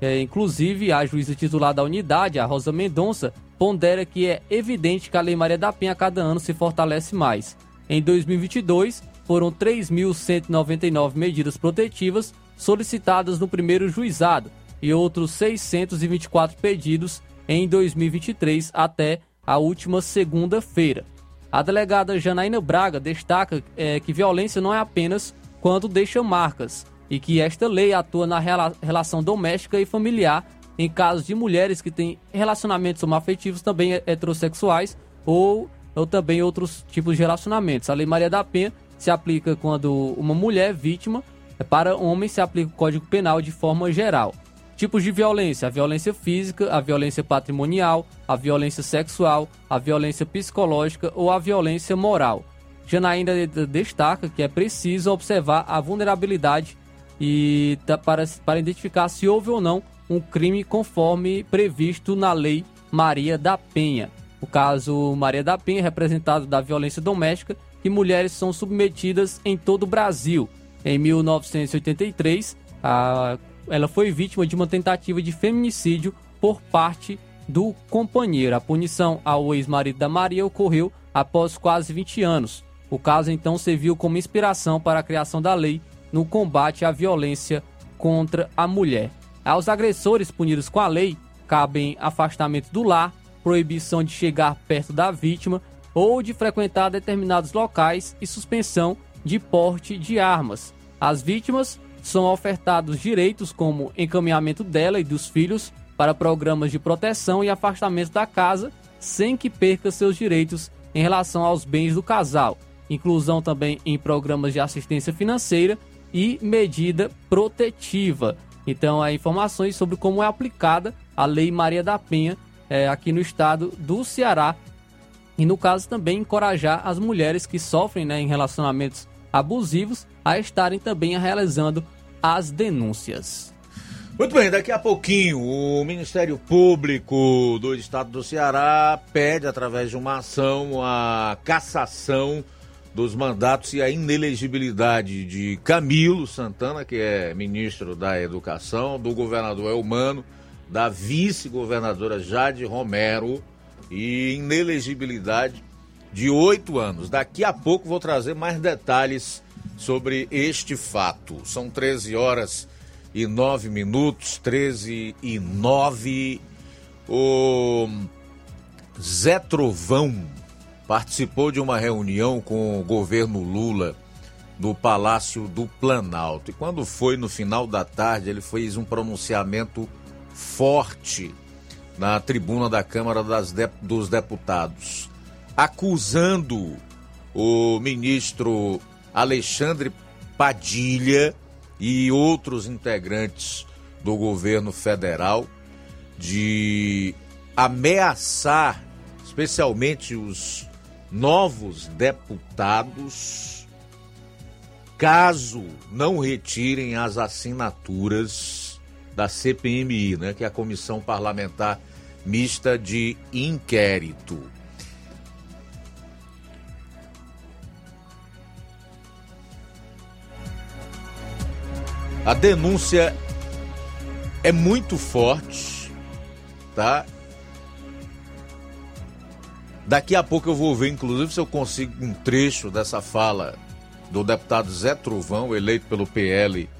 É, inclusive, a juíza titular da unidade, a Rosa Mendonça, pondera que é evidente que a Lei Maria da Penha a cada ano se fortalece mais. Em 2022, foram 3.199 medidas protetivas solicitadas no primeiro juizado e outros 624 pedidos em 2023 até a última segunda-feira. A delegada Janaína Braga destaca é, que violência não é apenas quando deixa marcas e que esta lei atua na rela relação doméstica e familiar em casos de mulheres que têm relacionamentos homoafetivos também heterossexuais ou, ou também outros tipos de relacionamentos. A Lei Maria da Penha se aplica quando uma mulher vítima, para homens se aplica o Código Penal de forma geral. Tipos de violência: a violência física, a violência patrimonial, a violência sexual, a violência psicológica ou a violência moral. Janaína destaca que é preciso observar a vulnerabilidade e para, para identificar se houve ou não um crime conforme previsto na Lei Maria da Penha. O caso Maria da Penha é representado da violência doméstica que mulheres são submetidas em todo o Brasil. Em 1983, a ela foi vítima de uma tentativa de feminicídio por parte do companheiro. A punição ao ex-marido da Maria ocorreu após quase 20 anos. O caso então serviu como inspiração para a criação da lei no combate à violência contra a mulher. Aos agressores punidos com a lei cabem afastamento do lar, proibição de chegar perto da vítima ou de frequentar determinados locais e suspensão de porte de armas. As vítimas são ofertados direitos como encaminhamento dela e dos filhos para programas de proteção e afastamento da casa, sem que perca seus direitos em relação aos bens do casal, inclusão também em programas de assistência financeira e medida protetiva. Então, há informações sobre como é aplicada a Lei Maria da Penha é, aqui no estado do Ceará. E, no caso, também encorajar as mulheres que sofrem né, em relacionamentos abusivos a estarem também realizando as denúncias. Muito bem, daqui a pouquinho o Ministério Público do Estado do Ceará pede, através de uma ação, a cassação dos mandatos e a inelegibilidade de Camilo Santana, que é ministro da Educação, do governador Elmano, da vice-governadora Jade Romero e inelegibilidade de oito anos. Daqui a pouco vou trazer mais detalhes sobre este fato. São 13 horas e 9 minutos, 13 e 9. O Zé Trovão participou de uma reunião com o governo Lula no Palácio do Planalto. E quando foi no final da tarde, ele fez um pronunciamento forte na tribuna da Câmara de, dos Deputados, acusando o ministro Alexandre Padilha e outros integrantes do governo federal de ameaçar, especialmente os novos deputados, caso não retirem as assinaturas da CPMI, né, que é a Comissão Parlamentar Mista de Inquérito. A denúncia é muito forte, tá? Daqui a pouco eu vou ver, inclusive, se eu consigo um trecho dessa fala do deputado Zé Trovão, eleito pelo PL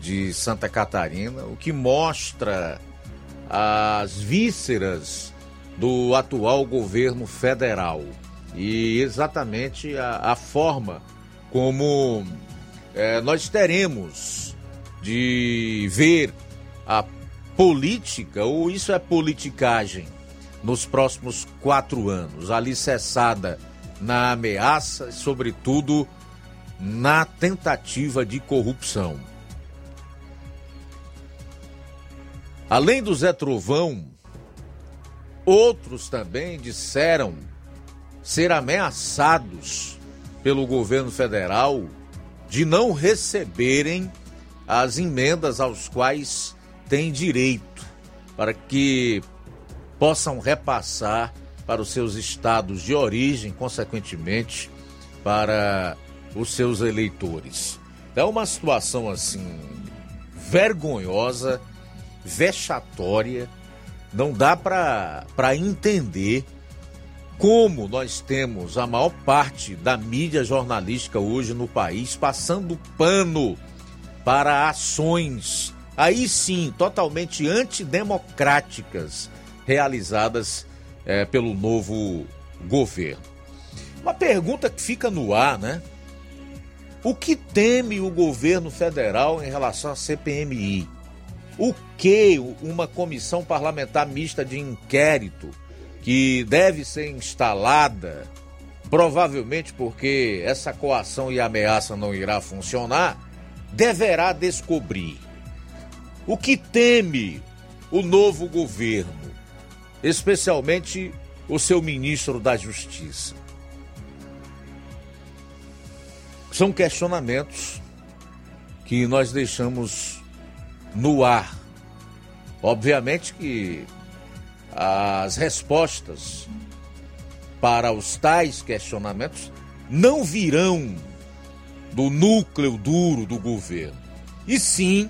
de Santa Catarina, o que mostra as vísceras do atual governo federal. E exatamente a, a forma como é, nós teremos de ver a política, ou isso é politicagem, nos próximos quatro anos, alicerçada na ameaça sobretudo, na tentativa de corrupção. Além do Zé Trovão, outros também disseram ser ameaçados pelo governo federal de não receberem as emendas aos quais têm direito, para que possam repassar para os seus estados de origem, consequentemente, para os seus eleitores. É uma situação assim vergonhosa, vexatória, não dá para entender como nós temos a maior parte da mídia jornalística hoje no país passando pano para ações, aí sim, totalmente antidemocráticas, realizadas é, pelo novo governo. Uma pergunta que fica no ar, né? O que teme o governo federal em relação à CPMI? O que uma comissão parlamentar mista de inquérito que deve ser instalada, provavelmente porque essa coação e ameaça não irá funcionar, deverá descobrir? O que teme o novo governo? Especialmente o seu ministro da Justiça. São questionamentos que nós deixamos no ar. Obviamente que as respostas para os tais questionamentos não virão do núcleo duro do governo, e sim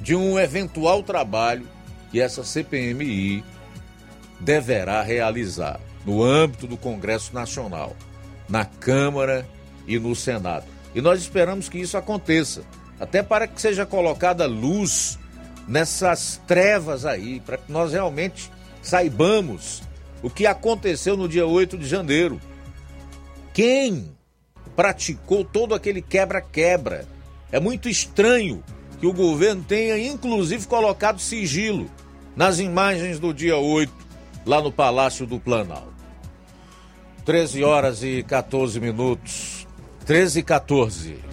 de um eventual trabalho que essa CPMI deverá realizar no âmbito do Congresso Nacional, na Câmara e no Senado. E nós esperamos que isso aconteça, até para que seja colocada luz nessas trevas aí, para que nós realmente saibamos o que aconteceu no dia 8 de janeiro. Quem praticou todo aquele quebra-quebra? É muito estranho que o governo tenha, inclusive, colocado sigilo nas imagens do dia 8 lá no Palácio do Planalto. 13 horas e 14 minutos. 13 e 14.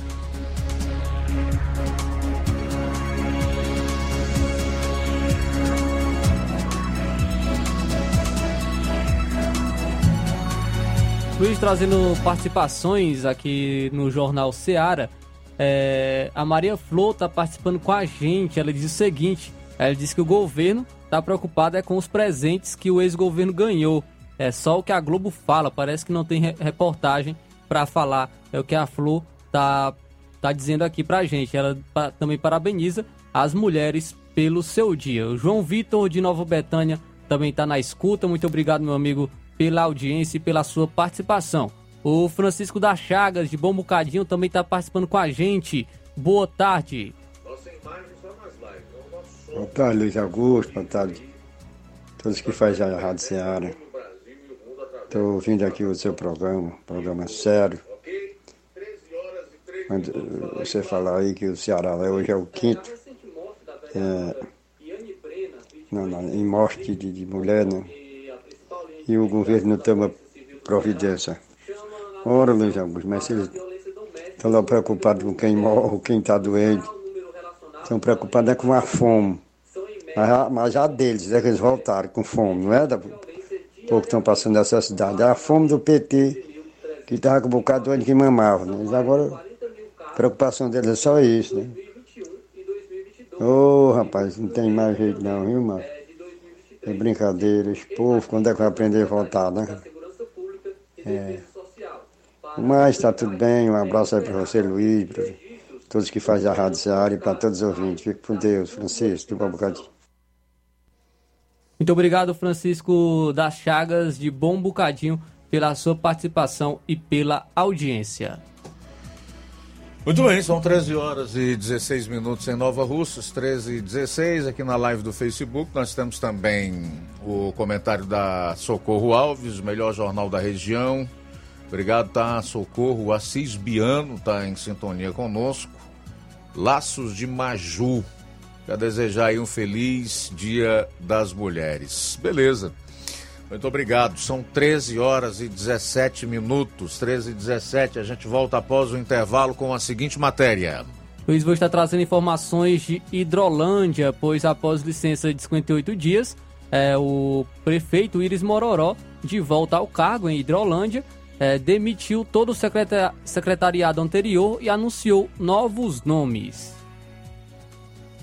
Luiz trazendo participações aqui no Jornal Seara. É, a Maria Flor está participando com a gente. Ela diz o seguinte: ela diz que o governo está preocupado é com os presentes que o ex-governo ganhou. É só o que a Globo fala, parece que não tem reportagem para falar. É o que a Flor tá, tá dizendo aqui pra gente. Ela também parabeniza as mulheres pelo seu dia. O João Vitor de Nova Betânia também está na escuta. Muito obrigado, meu amigo, pela audiência e pela sua participação. O Francisco da Chagas, de Bom Bocadinho, também está participando com a gente. Boa tarde. Boa tarde, Luiz Augusto. Boa tarde. Todos que fazem a Rádio Seara. Estou ouvindo aqui o seu programa, programa sério. Quando você falar aí que o Ceará hoje é o quinto é, não, não, em morte de, de mulher, né? E o governo não toma providência. Ora, Luiz Augusto, mas eles estão lá preocupados com quem morre, quem está doente, estão preocupados é com a fome. Mas, mas já deles, é que eles voltaram com fome, não é? Da, pouco estão passando necessidade. É a fome do PT, que estava com um bocado doente que mamava. Né? Mas agora, a preocupação deles é só isso, né? Ô, oh, rapaz, não tem mais jeito não, viu, mano? É brincadeira, esse povo, quando é que vai aprender a voltar, né? É. Mas está tudo bem, um abraço aí para você, Luiz, para todos que fazem a Rádio Seara e para todos os ouvintes. Fique com Deus, Francisco, do Bocadinho. Muito obrigado, Francisco das Chagas, de Bom Bocadinho, pela sua participação e pela audiência. Muito bem, são 13 horas e 16 minutos em Nova Russas, 13 e 16 aqui na live do Facebook. Nós temos também o comentário da Socorro Alves, o melhor jornal da região. Obrigado, tá? Socorro. Assis Biano está em sintonia conosco. Laços de Maju. Quer desejar aí um feliz Dia das Mulheres. Beleza. Muito obrigado. São 13 horas e 17 minutos. 13 e 17. A gente volta após o intervalo com a seguinte matéria. Luiz vou estar trazendo informações de Hidrolândia, pois após licença de 58 dias, é, o prefeito Iris Mororó, de volta ao cargo em Hidrolândia, é, demitiu todo o secretariado anterior e anunciou novos nomes.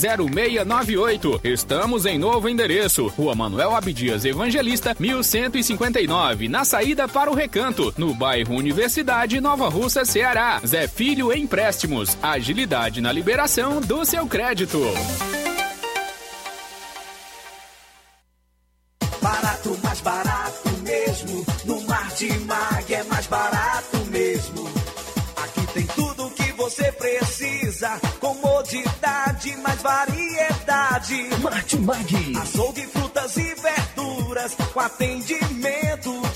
0698. Estamos em novo endereço. Rua Manuel Abdias Evangelista, 1159, na saída para o Recanto, no bairro Universidade Nova Russa, Ceará. Zé Filho Empréstimos. Agilidade na liberação do seu crédito. Barato, mais barato mesmo. No Martimag é mais barato mesmo. Aqui tem tudo o que você precisa. Comodidade, mais variedade. Martimag. Açougue, frutas e verduras. Com atendimento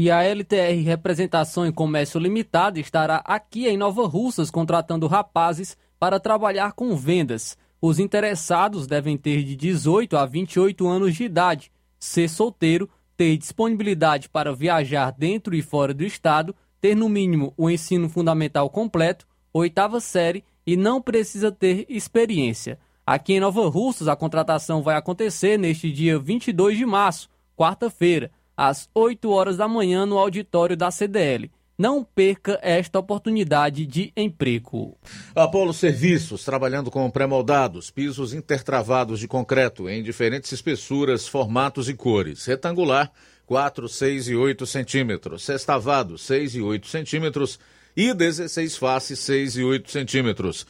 E a LTR Representação em Comércio Limitado estará aqui em Nova Russas contratando rapazes para trabalhar com vendas. Os interessados devem ter de 18 a 28 anos de idade, ser solteiro, ter disponibilidade para viajar dentro e fora do estado, ter no mínimo o ensino fundamental completo, oitava série e não precisa ter experiência. Aqui em Nova Russas, a contratação vai acontecer neste dia 22 de março, quarta-feira às 8 horas da manhã no auditório da CDL. Não perca esta oportunidade de emprego. Apolo Serviços, trabalhando com pré-moldados, pisos intertravados de concreto em diferentes espessuras, formatos e cores. Retangular, 4, 6 e 8 centímetros. Sextavado, 6 e 8 centímetros. E 16 faces, 6 e 8 centímetros.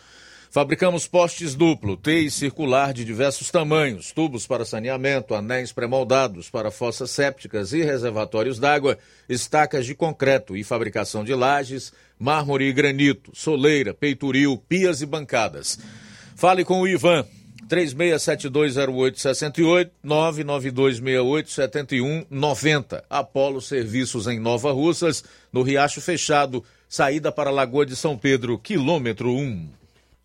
Fabricamos postes duplo, T e circular de diversos tamanhos, tubos para saneamento, anéis pré-moldados para fossas sépticas e reservatórios d'água, estacas de concreto e fabricação de lajes, mármore e granito, soleira, peitoril, pias e bancadas. Fale com o Ivan, 36720868 992687190. Apolo Serviços em Nova Russas, no Riacho Fechado, saída para Lagoa de São Pedro, quilômetro 1.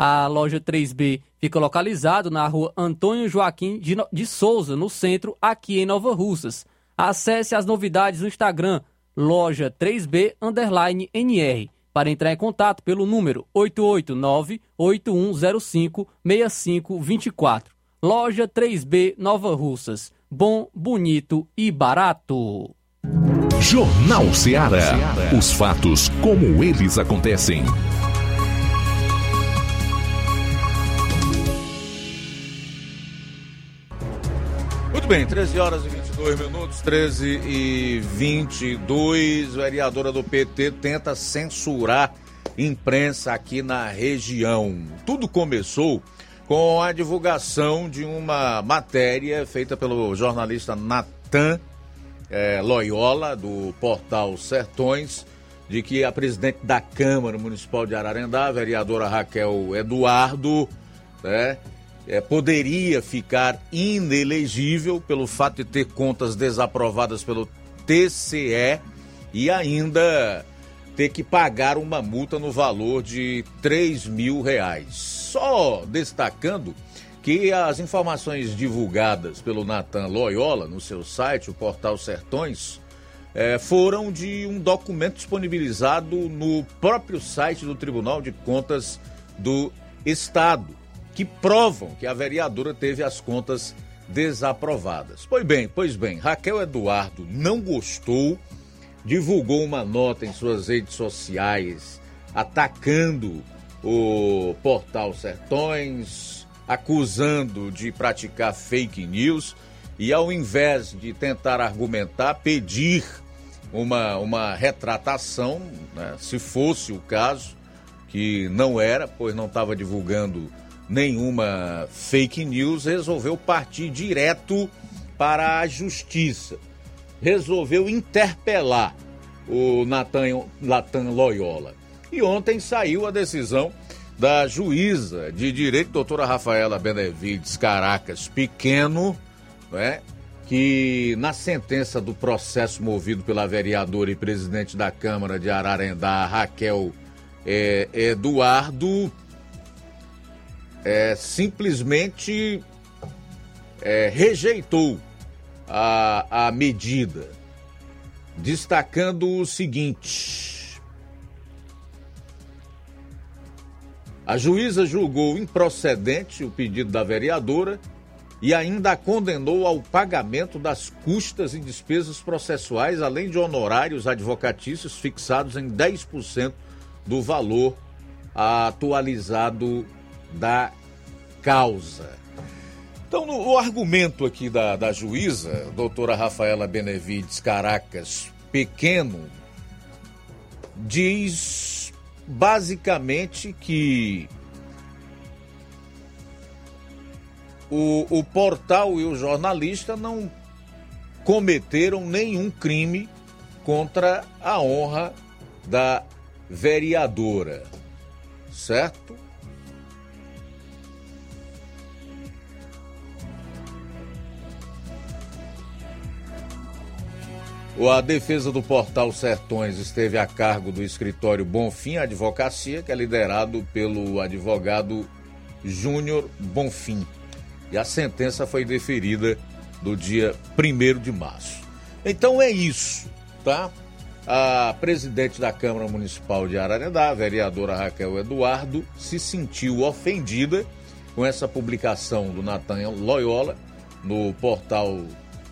A loja 3B fica localizado na rua Antônio Joaquim de, Souza, no centro, aqui em Nova Russas. Acesse as novidades no Instagram, loja 3B underline NR para entrar em contato pelo número 889-8105-6524. Loja 3B Nova Russas. Bom, bonito e barato. Jornal Ceará. Os fatos como eles acontecem. Muito bem, 13 horas e 22 minutos, 13 e 22. Vereadora do PT tenta censurar imprensa aqui na região. Tudo começou com a divulgação de uma matéria feita pelo jornalista Natan é, Loyola, do portal Sertões, de que a presidente da Câmara Municipal de Ararendá, vereadora Raquel Eduardo, né, é, poderia ficar inelegível pelo fato de ter contas desaprovadas pelo TCE e ainda ter que pagar uma multa no valor de 3 mil reais. Só destacando que as informações divulgadas pelo Natan Loyola no seu site, o Portal Sertões, é, foram de um documento disponibilizado no próprio site do Tribunal de Contas do Estado que provam que a vereadora teve as contas desaprovadas. Pois bem, pois bem, Raquel Eduardo não gostou, divulgou uma nota em suas redes sociais atacando o portal Sertões, acusando de praticar fake news e ao invés de tentar argumentar, pedir uma, uma retratação, né, se fosse o caso, que não era, pois não estava divulgando nenhuma fake news, resolveu partir direto para a justiça. Resolveu interpelar o Natan, Natan Loyola. E ontem saiu a decisão da juíza de direito, doutora Rafaela Benevides Caracas Pequeno, né, que na sentença do processo movido pela vereadora e presidente da Câmara de Ararendá, Raquel é, Eduardo, é, simplesmente é, rejeitou a, a medida, destacando o seguinte: a juíza julgou improcedente o pedido da vereadora e ainda a condenou ao pagamento das custas e despesas processuais, além de honorários advocatícios fixados em 10% do valor atualizado da causa. Então, no, o argumento aqui da, da juíza, doutora Rafaela Benevides Caracas Pequeno, diz basicamente que o, o portal e o jornalista não cometeram nenhum crime contra a honra da vereadora, certo? A defesa do portal Sertões esteve a cargo do escritório Bonfim Advocacia, que é liderado pelo advogado Júnior Bonfim. E a sentença foi deferida no dia 1 de março. Então é isso, tá? a presidente da Câmara Municipal de Ararendá, a vereadora Raquel Eduardo, se sentiu ofendida com essa publicação do Natan Loyola no portal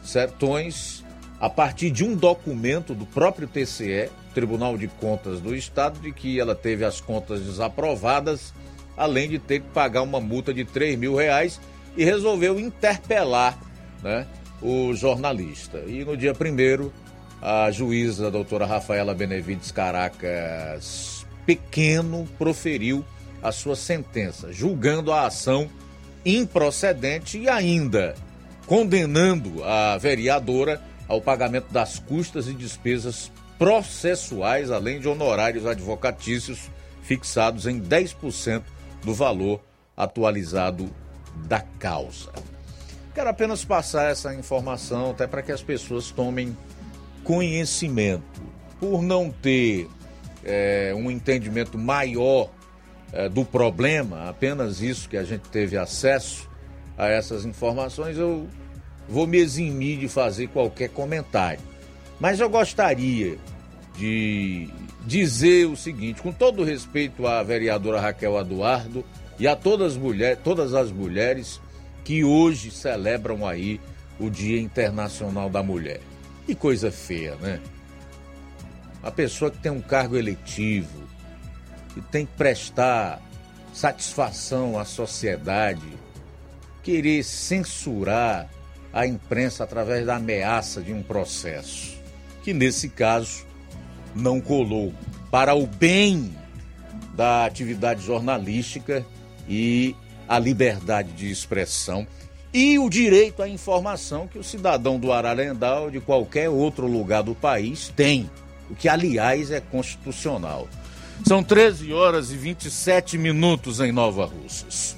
Sertões, a partir de um documento do próprio TCE, Tribunal de Contas do Estado, de que ela teve as contas desaprovadas, além de ter que pagar uma multa de 3 mil reais e resolveu interpelar né, o jornalista. E no dia primeiro a juíza a doutora Rafaela Benevides Caracas Pequeno proferiu a sua sentença, julgando a ação improcedente e ainda condenando a vereadora ao pagamento das custas e despesas processuais, além de honorários advocatícios fixados em 10% do valor atualizado da causa. Quero apenas passar essa informação até para que as pessoas tomem conhecimento. Por não ter é, um entendimento maior é, do problema, apenas isso que a gente teve acesso a essas informações, eu vou me eximir de fazer qualquer comentário. Mas eu gostaria de dizer o seguinte, com todo respeito à vereadora Raquel Eduardo e a todas as mulheres, todas as mulheres que hoje celebram aí o Dia Internacional da Mulher. Que coisa feia, né? A pessoa que tem um cargo eletivo, que tem que prestar satisfação à sociedade, querer censurar a imprensa através da ameaça de um processo, que nesse caso não colou para o bem da atividade jornalística e a liberdade de expressão e o direito à informação que o cidadão do Ararendá ou de qualquer outro lugar do país tem, o que, aliás, é constitucional. São 13 horas e 27 minutos em Nova Russas.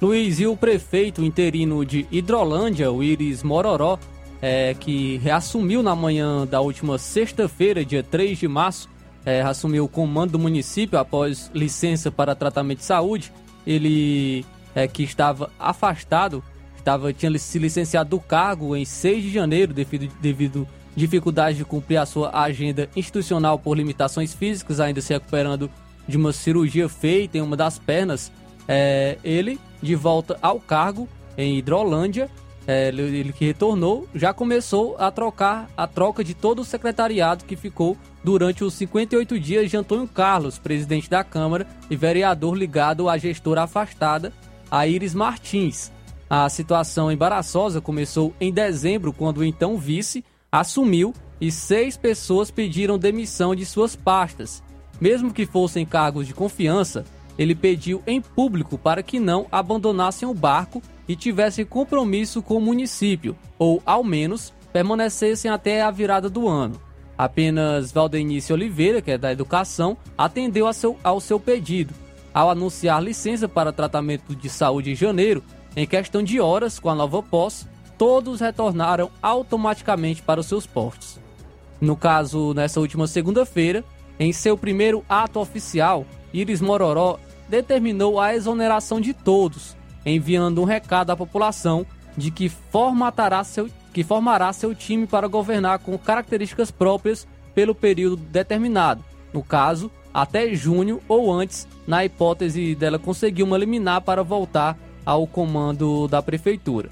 Luiz, e o prefeito interino de Hidrolândia, o Iris Mororó, é, que reassumiu na manhã da última sexta-feira, dia 3 de março, é, assumiu o comando do município após licença para tratamento de saúde. Ele é, que estava afastado estava, tinha se licenciado do cargo em 6 de janeiro devido, devido dificuldade de cumprir a sua agenda institucional por limitações físicas, ainda se recuperando de uma cirurgia feita em uma das pernas. É, ele, de volta ao cargo em Hidrolândia, é, ele que retornou, já começou a trocar a troca de todo o secretariado que ficou durante os 58 dias de Antônio Carlos, presidente da Câmara e vereador ligado à gestora afastada, a Iris Martins. A situação embaraçosa começou em dezembro, quando o então vice assumiu e seis pessoas pediram demissão de suas pastas. Mesmo que fossem cargos de confiança, ele pediu em público para que não abandonassem o barco e tivessem compromisso com o município, ou ao menos permanecessem até a virada do ano. Apenas Valdenice Oliveira, que é da educação, atendeu ao seu, ao seu pedido. Ao anunciar licença para tratamento de saúde em janeiro, em questão de horas, com a nova posse, todos retornaram automaticamente para os seus postos. No caso, nessa última segunda-feira, em seu primeiro ato oficial, Iris Mororó determinou a exoneração de todos, enviando um recado à população de que formatará seu, que formará seu time para governar com características próprias pelo período determinado, no caso, até junho ou antes, na hipótese dela conseguir uma liminar para voltar ao comando da prefeitura.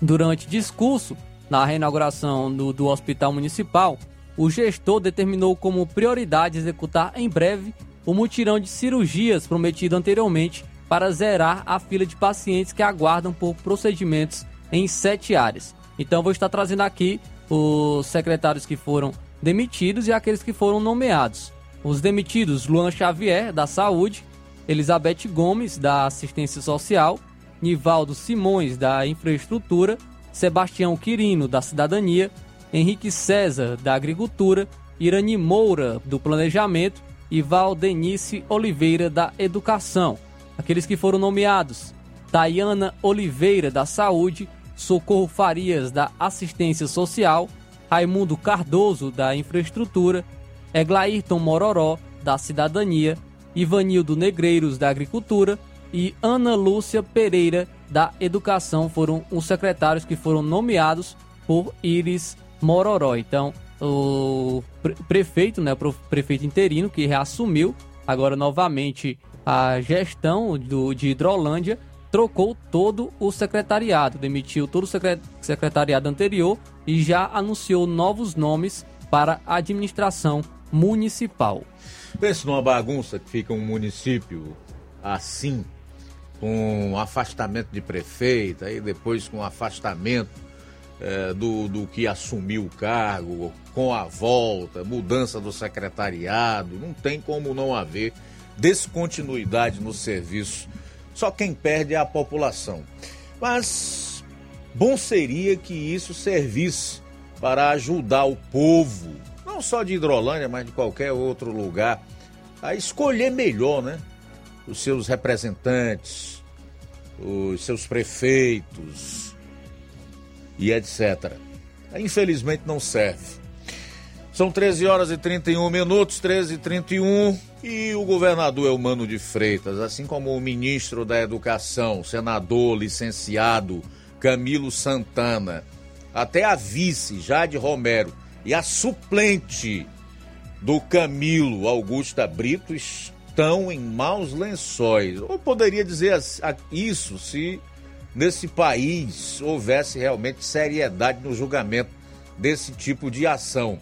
Durante discurso na reinauguração do, do hospital municipal, o gestor determinou como prioridade executar em breve o mutirão de cirurgias prometido anteriormente para zerar a fila de pacientes que aguardam por procedimentos em sete áreas. Então vou estar trazendo aqui os secretários que foram demitidos e aqueles que foram nomeados. Os demitidos: Luan Xavier, da Saúde, Elizabeth Gomes, da Assistência Social, Nivaldo Simões, da Infraestrutura, Sebastião Quirino, da Cidadania, Henrique César, da Agricultura, Irani Moura, do Planejamento e Valdenice Oliveira, da Educação. Aqueles que foram nomeados: Tayana Oliveira, da Saúde, Socorro Farias, da Assistência Social, Raimundo Cardoso, da Infraestrutura, Eglairton Mororó, da Cidadania, Ivanildo Negreiros, da Agricultura, e Ana Lúcia Pereira, da Educação, foram os secretários que foram nomeados por Iris Mororó. Então, o prefeito, né, o prefeito interino que reassumiu agora novamente a gestão do, de Hidrolândia, trocou todo o secretariado, demitiu todo o secretariado anterior e já anunciou novos nomes para a administração municipal. Pense numa bagunça que fica um município assim, com afastamento de prefeito, aí depois com afastamento é, do, do que assumiu o cargo, com a volta, mudança do secretariado, não tem como não haver descontinuidade no serviço. Só quem perde é a população. Mas bom seria que isso servisse para ajudar o povo, não só de Hidrolândia, mas de qualquer outro lugar, a escolher melhor, né? Os seus representantes, os seus prefeitos e etc. Infelizmente não serve. São 13 horas e 31 minutos, 13 e 31, e o governador Elmano de Freitas, assim como o ministro da Educação, senador licenciado Camilo Santana, até a vice Jade Romero e a suplente do Camilo Augusta Brito estão em maus lençóis. Ou poderia dizer isso se nesse país houvesse realmente seriedade no julgamento desse tipo de ação.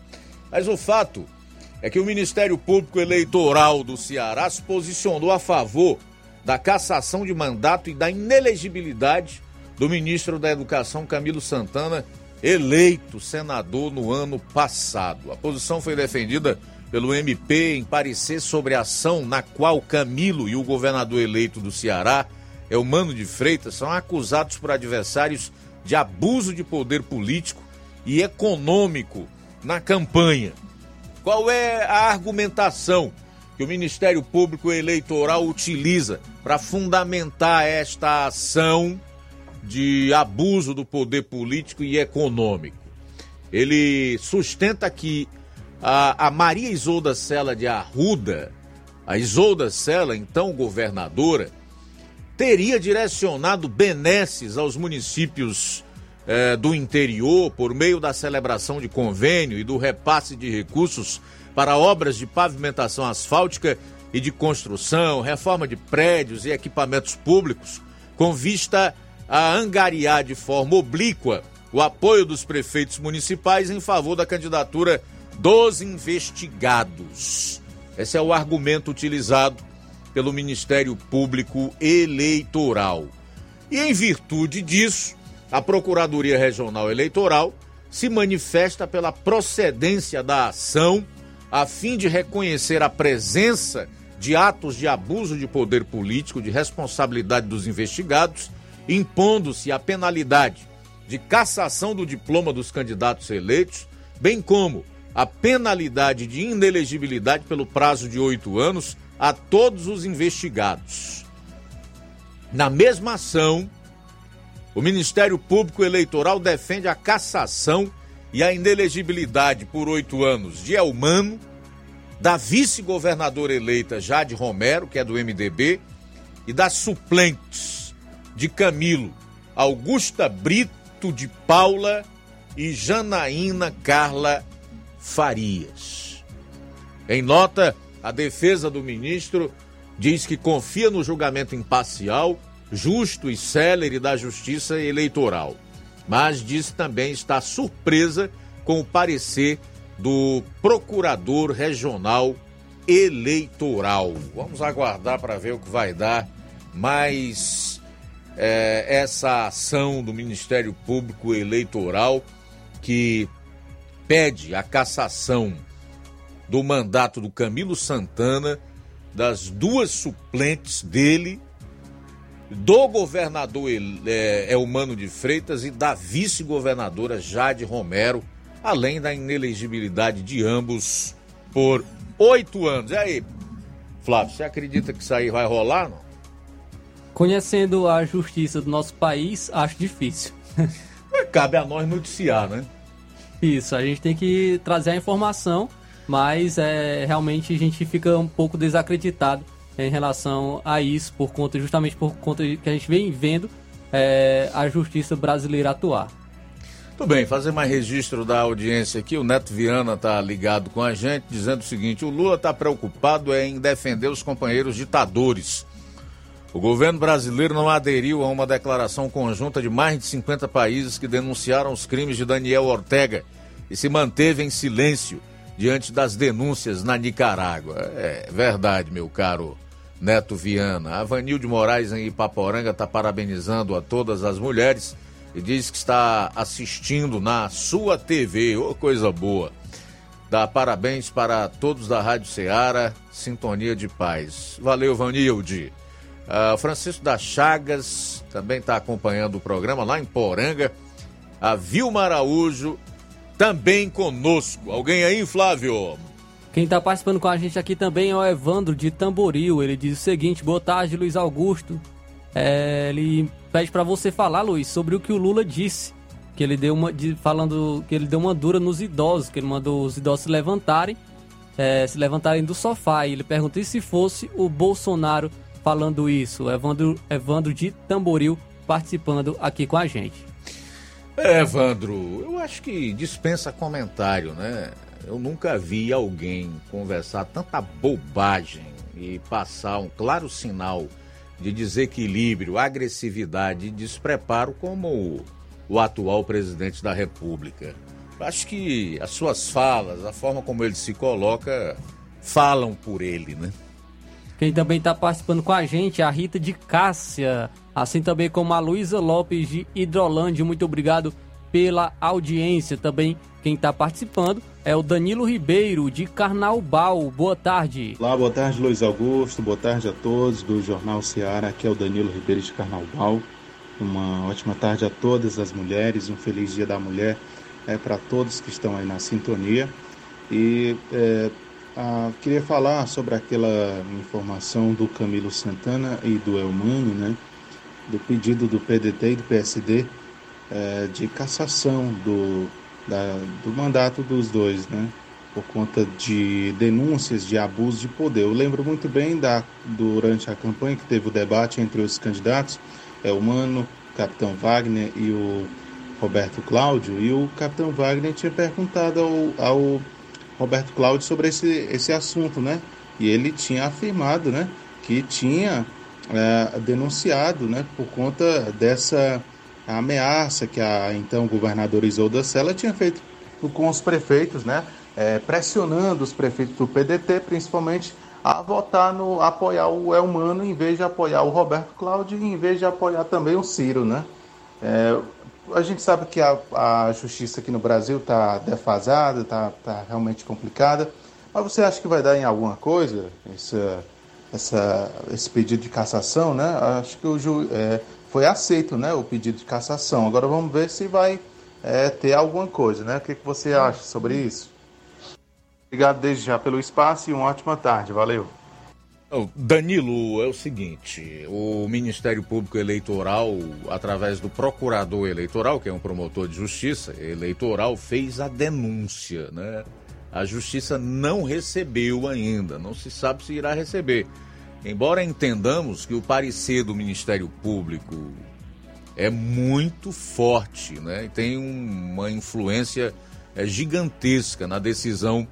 Mas o fato é que o Ministério Público Eleitoral do Ceará se posicionou a favor da cassação de mandato e da inelegibilidade do ministro da Educação Camilo Santana, eleito senador no ano passado. A posição foi defendida pelo MP em parecer sobre a ação na qual Camilo e o governador eleito do Ceará, Elmano de Freitas, são acusados por adversários de abuso de poder político e econômico na campanha. Qual é a argumentação que o Ministério Público Eleitoral utiliza para fundamentar esta ação de abuso do poder político e econômico? Ele sustenta que a, a Maria Isolda Sela de Arruda, a Isolda Sela, então governadora, teria direcionado benesses aos municípios eh, do interior por meio da celebração de convênio e do repasse de recursos para obras de pavimentação asfáltica e de construção, reforma de prédios e equipamentos públicos, com vista a angariar de forma oblíqua o apoio dos prefeitos municipais em favor da candidatura dos investigados. Esse é o argumento utilizado pelo Ministério Público Eleitoral. E em virtude disso, a Procuradoria Regional Eleitoral se manifesta pela procedência da ação a fim de reconhecer a presença de atos de abuso de poder político, de responsabilidade dos investigados, impondo-se a penalidade de cassação do diploma dos candidatos eleitos, bem como a penalidade de inelegibilidade pelo prazo de oito anos a todos os investigados. Na mesma ação, o Ministério Público Eleitoral defende a cassação e a inelegibilidade por oito anos de Elmano, da vice-governadora eleita Jade Romero, que é do MDB, e das suplentes de Camilo, Augusta Brito de Paula e Janaína Carla Farias. Em nota, a defesa do ministro diz que confia no julgamento imparcial, justo e célere da Justiça Eleitoral, mas diz também estar surpresa com o parecer do Procurador Regional Eleitoral. Vamos aguardar para ver o que vai dar mais é, essa ação do Ministério Público Eleitoral que pede a cassação do mandato do Camilo Santana, das duas suplentes dele, do governador é, Elmano de Freitas e da vice-governadora Jade Romero, além da inelegibilidade de ambos por oito anos. E aí, Flávio, você acredita que isso aí vai rolar? Não? Conhecendo a justiça do nosso país, acho difícil. Cabe a nós noticiar, né? Isso, a gente tem que trazer a informação, mas é, realmente a gente fica um pouco desacreditado em relação a isso, por conta justamente por conta que a gente vem vendo é, a justiça brasileira atuar. Tudo bem, fazer mais registro da audiência aqui. O Neto Viana está ligado com a gente, dizendo o seguinte: o Lula está preocupado em defender os companheiros ditadores. O governo brasileiro não aderiu a uma declaração conjunta de mais de 50 países que denunciaram os crimes de Daniel Ortega e se manteve em silêncio diante das denúncias na Nicarágua. É verdade, meu caro Neto Viana. A Vanilde Moraes em Ipaporanga está parabenizando a todas as mulheres e diz que está assistindo na sua TV. Ô, oh, coisa boa. Dá parabéns para todos da Rádio Ceará, Sintonia de Paz. Valeu, Vanilde. Uh, Francisco das Chagas também está acompanhando o programa lá em Poranga. A Vilma Araújo também conosco. Alguém aí, Flávio? Quem está participando com a gente aqui também é o Evandro de Tamboril. Ele diz o seguinte: boa tarde, Luiz Augusto. É, ele pede para você falar, Luiz, sobre o que o Lula disse. Que ele deu uma. De, falando que ele deu uma dura nos idosos, que ele mandou os idosos se levantarem, é, se levantarem do sofá. E ele perguntou e se fosse o Bolsonaro falando isso. Evandro, Evandro de Tamboril participando aqui com a gente. É, Evandro, eu acho que dispensa comentário, né? Eu nunca vi alguém conversar tanta bobagem e passar um claro sinal de desequilíbrio, agressividade e despreparo como o, o atual presidente da República. Acho que as suas falas, a forma como ele se coloca, falam por ele, né? Quem também está participando com a gente é a Rita de Cássia, assim também como a Luísa Lopes de Hidrolândia. Muito obrigado pela audiência. Também quem está participando é o Danilo Ribeiro de Carnaubal. Boa tarde. Olá, boa tarde, Luiz Augusto. Boa tarde a todos do Jornal Seara. Aqui é o Danilo Ribeiro de Carnaubal. Uma ótima tarde a todas as mulheres, um feliz Dia da Mulher é para todos que estão aí na sintonia. E é, ah, queria falar sobre aquela informação do Camilo Santana e do Elmano, né, do pedido do PDT e do PSD é, de cassação do, da, do mandato dos dois, né, por conta de denúncias de abuso de poder. Eu lembro muito bem da, durante a campanha que teve o debate entre os candidatos, Elmano, o Capitão Wagner e o Roberto Cláudio, e o Capitão Wagner tinha perguntado ao, ao Roberto Cláudio sobre esse, esse assunto, né? E ele tinha afirmado, né, que tinha é, denunciado, né, por conta dessa ameaça que a então governadora Isolda Sela tinha feito com os prefeitos, né, é, pressionando os prefeitos do PDT, principalmente a votar no apoiar o Elmano em vez de apoiar o Roberto Cláudio e em vez de apoiar também o Ciro, né? É, a gente sabe que a, a justiça aqui no Brasil está defasada, está tá realmente complicada, mas você acha que vai dar em alguma coisa essa, essa, esse pedido de cassação, né? Acho que o ju, é, foi aceito, né, o pedido de cassação. Agora vamos ver se vai é, ter alguma coisa, né? O que, que você acha sobre isso? Obrigado desde já pelo espaço e uma ótima tarde. Valeu. Danilo, é o seguinte: o Ministério Público Eleitoral, através do procurador eleitoral, que é um promotor de justiça eleitoral, fez a denúncia, né? A justiça não recebeu ainda, não se sabe se irá receber. Embora entendamos que o parecer do Ministério Público é muito forte, né? E tem uma influência é, gigantesca na decisão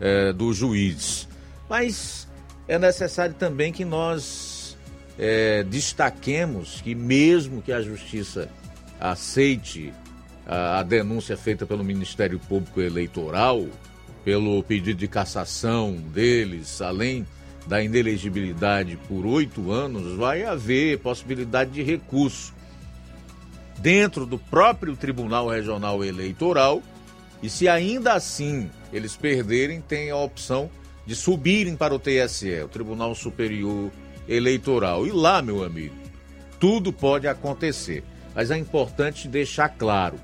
é, do juiz. Mas é necessário também que nós é, destaquemos que, mesmo que a Justiça aceite a, a denúncia feita pelo Ministério Público Eleitoral, pelo pedido de cassação deles, além da inelegibilidade por oito anos, vai haver possibilidade de recurso dentro do próprio Tribunal Regional Eleitoral. E se ainda assim eles perderem, tem a opção de subirem para o TSE, o Tribunal Superior Eleitoral. E lá, meu amigo, tudo pode acontecer. Mas é importante deixar claro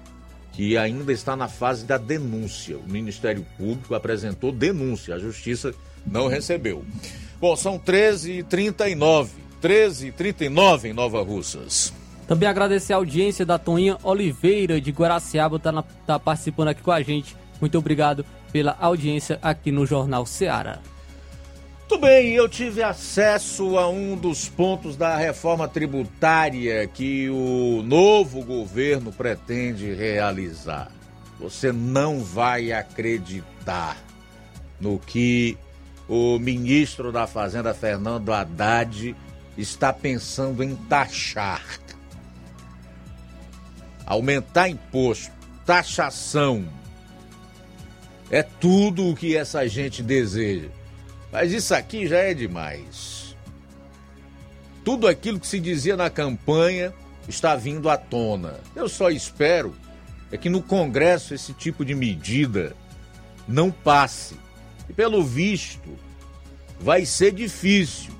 que ainda está na fase da denúncia. O Ministério Público apresentou denúncia, a Justiça não recebeu. Bom, são 13h39. 13h39 em Nova Russas. Também agradecer a audiência da Toninha Oliveira de Guaraciaba, está tá participando aqui com a gente. Muito obrigado pela audiência aqui no Jornal Ceará. Muito bem, eu tive acesso a um dos pontos da reforma tributária que o novo governo pretende realizar. Você não vai acreditar no que o ministro da Fazenda, Fernando Haddad, está pensando em taxar. Aumentar imposto, taxação. É tudo o que essa gente deseja. Mas isso aqui já é demais. Tudo aquilo que se dizia na campanha está vindo à tona. Eu só espero é que no Congresso esse tipo de medida não passe. E pelo visto, vai ser difícil,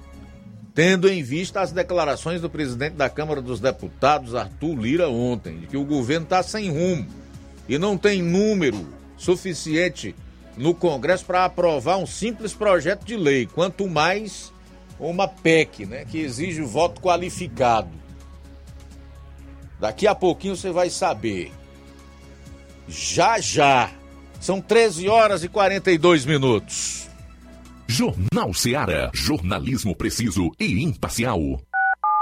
tendo em vista as declarações do presidente da Câmara dos Deputados, Arthur Lira, ontem, de que o governo está sem rumo e não tem número suficiente no Congresso para aprovar um simples projeto de lei, quanto mais uma PEC, né, que exige o voto qualificado. Daqui a pouquinho você vai saber. Já já. São 13 horas e 42 minutos. Jornal Ceará, jornalismo preciso e imparcial.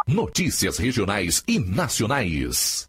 Notícias regionais e nacionais.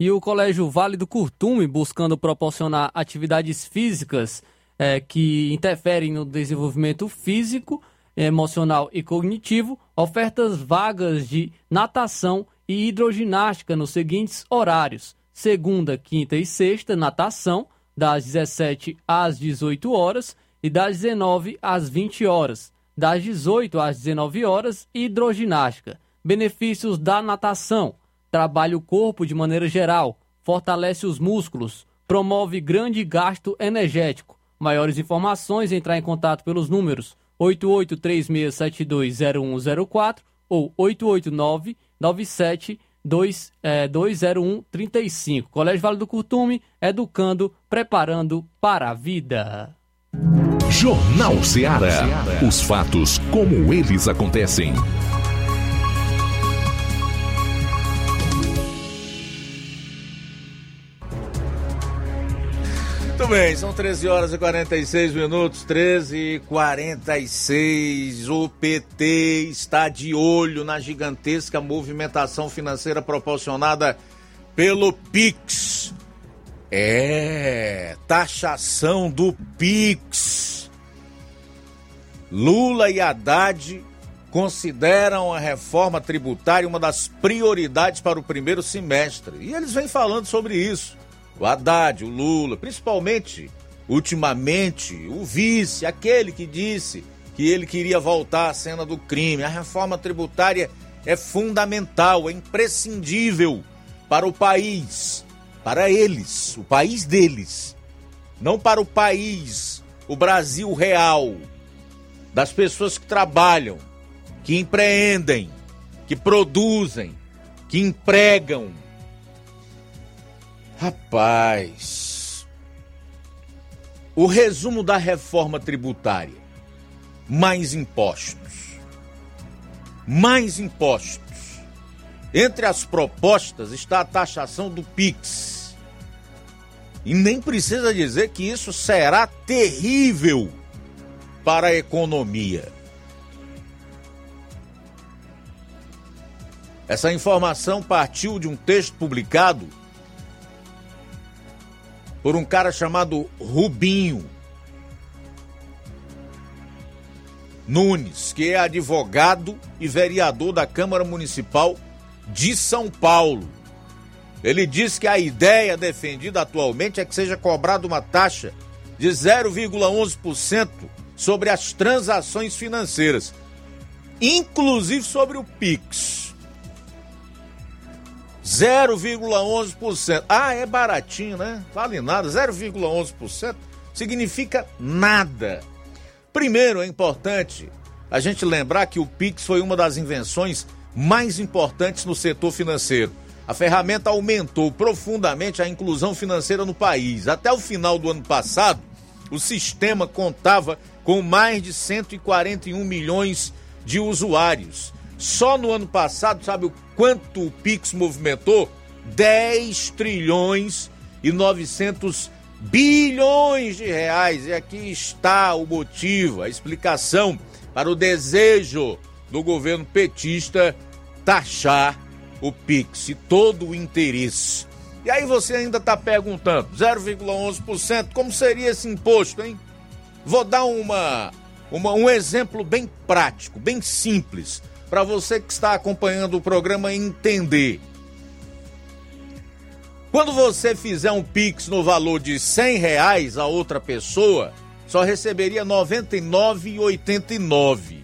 E o Colégio Vale do Curtume, buscando proporcionar atividades físicas eh, que interferem no desenvolvimento físico, emocional e cognitivo, ofertas vagas de natação e hidroginástica nos seguintes horários: segunda, quinta e sexta, natação, das 17 às 18 horas e das 19 às 20 horas, das 18 às 19 horas, hidroginástica. Benefícios da natação: trabalha o corpo de maneira geral, fortalece os músculos, promove grande gasto energético. Maiores informações, entrar em contato pelos números 8836720104 ou 889 97 20135. Colégio Vale do Curtume, educando, preparando para a vida. Jornal Ceará. Os fatos como eles acontecem. Muito bem, são 13 horas e 46 minutos, 13 e 46. O PT está de olho na gigantesca movimentação financeira proporcionada pelo Pix. É, taxação do Pix. Lula e Haddad consideram a reforma tributária uma das prioridades para o primeiro semestre. E eles vêm falando sobre isso o Haddad, o Lula, principalmente, ultimamente, o vice, aquele que disse que ele queria voltar à cena do crime. A reforma tributária é fundamental, é imprescindível para o país, para eles, o país deles, não para o país, o Brasil real, das pessoas que trabalham, que empreendem, que produzem, que empregam, Rapaz, o resumo da reforma tributária: mais impostos. Mais impostos. Entre as propostas está a taxação do PIX. E nem precisa dizer que isso será terrível para a economia. Essa informação partiu de um texto publicado por um cara chamado Rubinho Nunes, que é advogado e vereador da Câmara Municipal de São Paulo. Ele diz que a ideia defendida atualmente é que seja cobrada uma taxa de 0,11% sobre as transações financeiras, inclusive sobre o Pix. 0,11%. Ah, é baratinho, né? Vale nada. 0,11% significa nada. Primeiro, é importante a gente lembrar que o Pix foi uma das invenções mais importantes no setor financeiro. A ferramenta aumentou profundamente a inclusão financeira no país. Até o final do ano passado, o sistema contava com mais de 141 milhões de usuários. Só no ano passado, sabe o quanto o Pix movimentou? 10 trilhões e 900 bilhões de reais. E aqui está o motivo, a explicação para o desejo do governo petista taxar o Pix e todo o interesse. E aí você ainda está perguntando, 0,11%, como seria esse imposto, hein? Vou dar uma, uma, um exemplo bem prático, bem simples para você que está acompanhando o programa entender. Quando você fizer um Pix no valor de 100 reais a outra pessoa, só receberia R$ 99,89.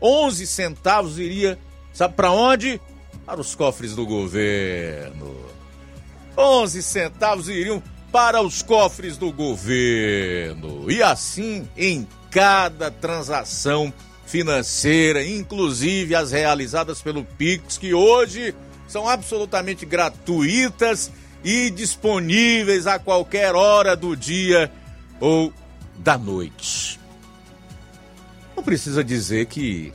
11 centavos iria, sabe para onde? Para os cofres do governo. 11 centavos iriam para os cofres do governo. E assim em cada transação financeira, inclusive as realizadas pelo Pix, que hoje são absolutamente gratuitas e disponíveis a qualquer hora do dia ou da noite. Não precisa dizer que,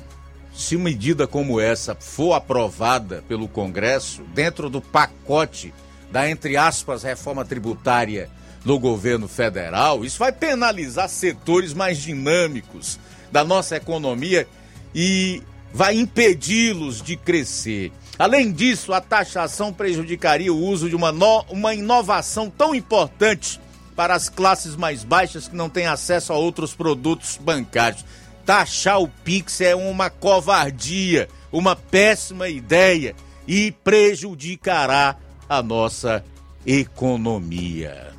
se uma medida como essa for aprovada pelo Congresso, dentro do pacote da, entre aspas, reforma tributária no governo federal, isso vai penalizar setores mais dinâmicos da nossa economia e vai impedi-los de crescer. Além disso, a taxação prejudicaria o uso de uma, no, uma inovação tão importante para as classes mais baixas que não têm acesso a outros produtos bancários. Taxar o Pix é uma covardia, uma péssima ideia e prejudicará a nossa economia.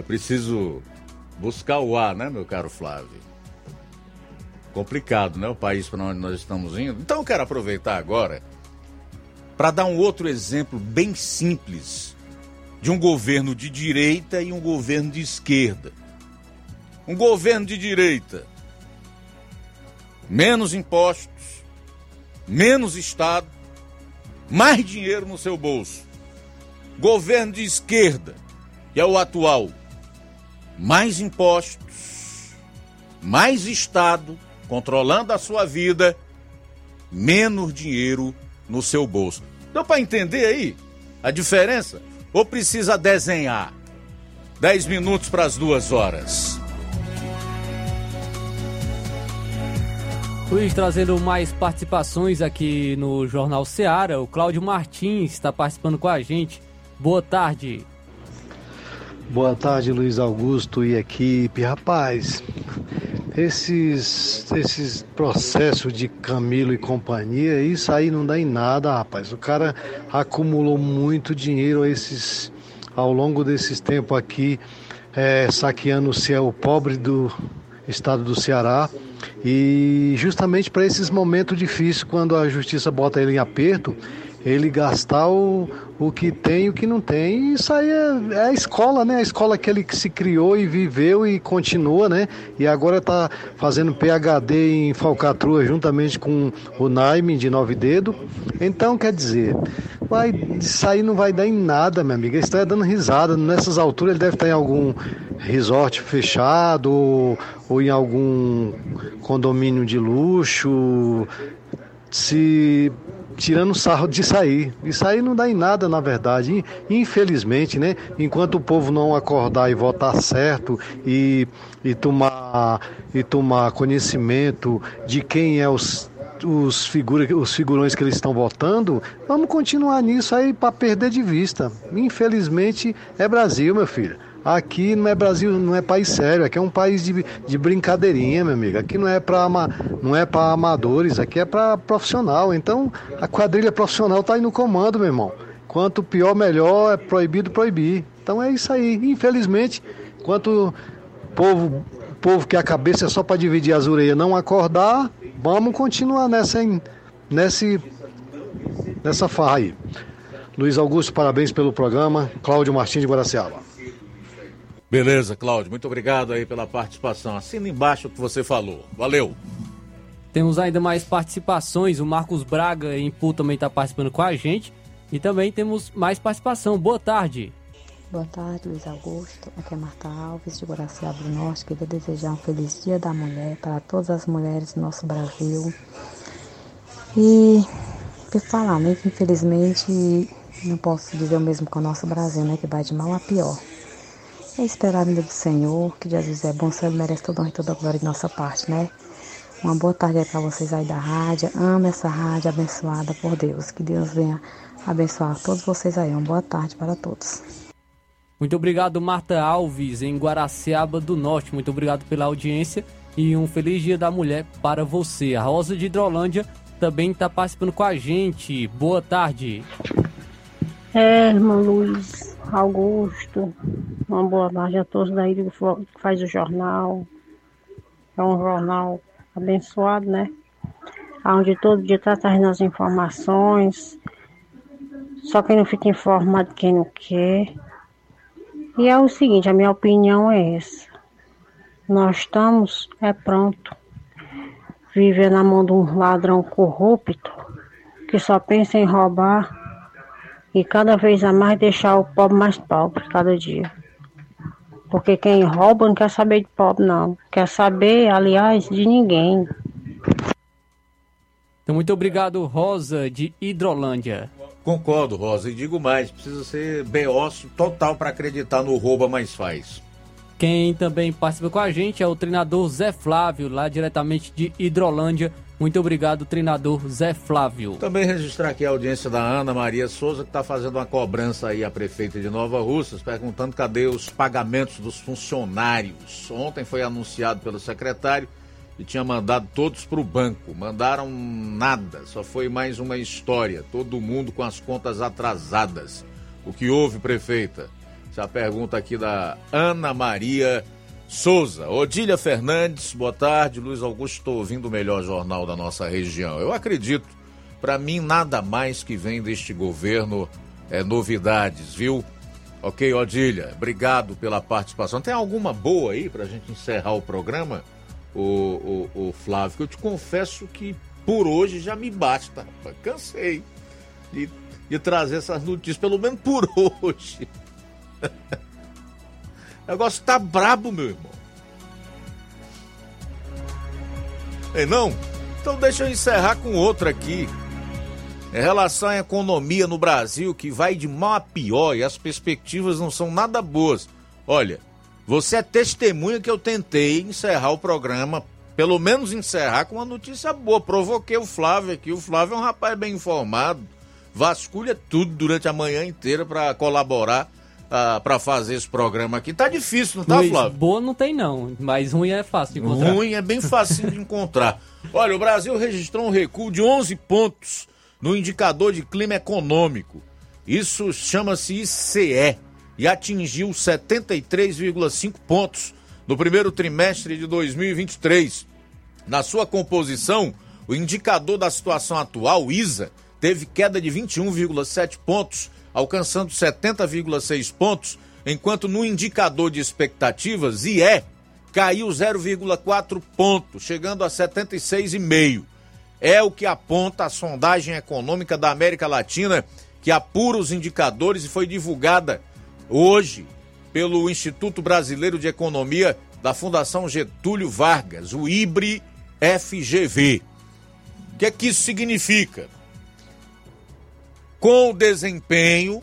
É preciso buscar o ar, né, meu caro Flávio? Complicado, né? O país para onde nós estamos indo. Então eu quero aproveitar agora para dar um outro exemplo bem simples de um governo de direita e um governo de esquerda. Um governo de direita, menos impostos, menos Estado, mais dinheiro no seu bolso. Governo de esquerda, que é o atual, mais impostos, mais Estado controlando a sua vida, menos dinheiro no seu bolso. Deu para entender aí a diferença? Ou precisa desenhar? 10 minutos para as duas horas. Luiz, trazendo mais participações aqui no Jornal Seara, o Cláudio Martins está participando com a gente. Boa tarde. Boa tarde, Luiz Augusto e equipe. Rapaz, esses, esses processos de Camilo e companhia, isso aí não dá em nada, rapaz. O cara acumulou muito dinheiro esses, ao longo desses tempos aqui, é, saqueando o céu pobre do estado do Ceará. E justamente para esses momentos difíceis, quando a justiça bota ele em aperto, ele gastar o, o que tem e o que não tem. Isso aí é, é, a escola, né? A escola que ele se criou e viveu e continua, né? E agora está fazendo PHD em falcatrua juntamente com o Naime de Nove Dedo. Então, quer dizer, vai, isso aí não vai dar em nada, minha amiga. Está dando risada. Nessas alturas ele deve estar em algum resort fechado ou, ou em algum condomínio de luxo. Se tirando sarro de sair. Isso aí não dá em nada, na verdade. Infelizmente, né? Enquanto o povo não acordar e votar certo e, e, tomar, e tomar conhecimento de quem é os os, figura, os figurões que eles estão votando, vamos continuar nisso aí para perder de vista. Infelizmente é Brasil, meu filho. Aqui não é Brasil, não é país sério, aqui é um país de, de brincadeirinha, meu amigo. Aqui não é para não é para amadores, aqui é para profissional. Então, a quadrilha profissional tá aí no comando, meu irmão. Quanto pior, melhor, é proibido proibir. Então é isso aí. Infelizmente, quanto povo povo que a cabeça é só para dividir as orelhas não acordar, vamos continuar nessa nesse nessa farra aí. Luiz Augusto, parabéns pelo programa. Cláudio Martins de Guaraciaba. Beleza, Cláudio. Muito obrigado aí pela participação. Assina embaixo o que você falou. Valeu. Temos ainda mais participações. O Marcos Braga em Pu também está participando com a gente. E também temos mais participação. Boa tarde. Boa tarde, Luiz Augusto. Aqui é Marta Alves, de Guaraciaba do Norte. Queria desejar um feliz Dia da Mulher para todas as mulheres do nosso Brasil. E por falar, né, que infelizmente não posso dizer o mesmo com o nosso Brasil, né, que vai de mal a pior. É esperar no do Senhor, que Jesus é bom, Senhor merece toda honra e toda glória de nossa parte, né? Uma boa tarde aí para vocês aí da rádio. Amo essa rádio abençoada por Deus. Que Deus venha abençoar todos vocês aí. Uma boa tarde para todos. Muito obrigado, Marta Alves, em Guaraciaba do Norte. Muito obrigado pela audiência e um feliz Dia da Mulher para você. A Rosa de Hidrolândia também está participando com a gente. Boa tarde. É, irmão Luiz. Augusto, uma boa tarde a todos daí que faz o jornal. É um jornal abençoado, né? Onde todo dia está trazendo as informações. Só quem não fica informado quem não quer. E é o seguinte, a minha opinião é essa. Nós estamos, é pronto, vivendo na mão de um ladrão corrupto que só pensa em roubar e cada vez a mais deixar o pobre mais pobre cada dia. Porque quem rouba não quer saber de pobre, não. Quer saber, aliás, de ninguém. Então, muito obrigado, Rosa, de Hidrolândia. Concordo, Rosa, e digo mais: precisa ser beócio total para acreditar no rouba mais faz. Quem também participa com a gente é o treinador Zé Flávio, lá diretamente de Hidrolândia. Muito obrigado, treinador Zé Flávio. Também registrar aqui a audiência da Ana Maria Souza, que está fazendo uma cobrança aí à prefeita de Nova Russas, perguntando cadê os pagamentos dos funcionários. Ontem foi anunciado pelo secretário e tinha mandado todos para o banco. Mandaram nada, só foi mais uma história. Todo mundo com as contas atrasadas. O que houve, prefeita? Essa é pergunta aqui da Ana Maria Souza. Odília Fernandes, boa tarde. Luiz Augusto, estou ouvindo o melhor jornal da nossa região. Eu acredito, para mim, nada mais que vem deste governo é novidades, viu? Ok, Odília, obrigado pela participação. Tem alguma boa aí pra gente encerrar o programa, o, o, o Flávio? Eu te confesso que por hoje já me basta, rapaz. Cansei de, de trazer essas notícias, pelo menos por hoje. O negócio tá brabo, meu irmão. Ei, não? Então deixa eu encerrar com outra aqui. Em relação à economia no Brasil, que vai de mal a pior e as perspectivas não são nada boas. Olha, você é testemunha que eu tentei encerrar o programa, pelo menos encerrar com uma notícia boa. Provoquei o Flávio aqui. O Flávio é um rapaz bem informado, vasculha tudo durante a manhã inteira para colaborar. Uh, para fazer esse programa aqui. Tá difícil, não tá, Luiz, Flávio? Boa não tem não, mas ruim é fácil de encontrar. Ruim é bem fácil de encontrar. Olha, o Brasil registrou um recuo de 11 pontos no indicador de clima econômico. Isso chama-se ICE e atingiu 73,5 pontos no primeiro trimestre de 2023. Na sua composição, o indicador da situação atual, ISA, teve queda de 21,7 pontos, alcançando 70,6 pontos, enquanto no indicador de expectativas, IE, caiu 0,4 pontos, chegando a 76,5 é o que aponta a sondagem econômica da América Latina, que apura os indicadores e foi divulgada hoje pelo Instituto Brasileiro de Economia da Fundação Getúlio Vargas, o IBRE FGV. O que é que isso significa? Com o desempenho,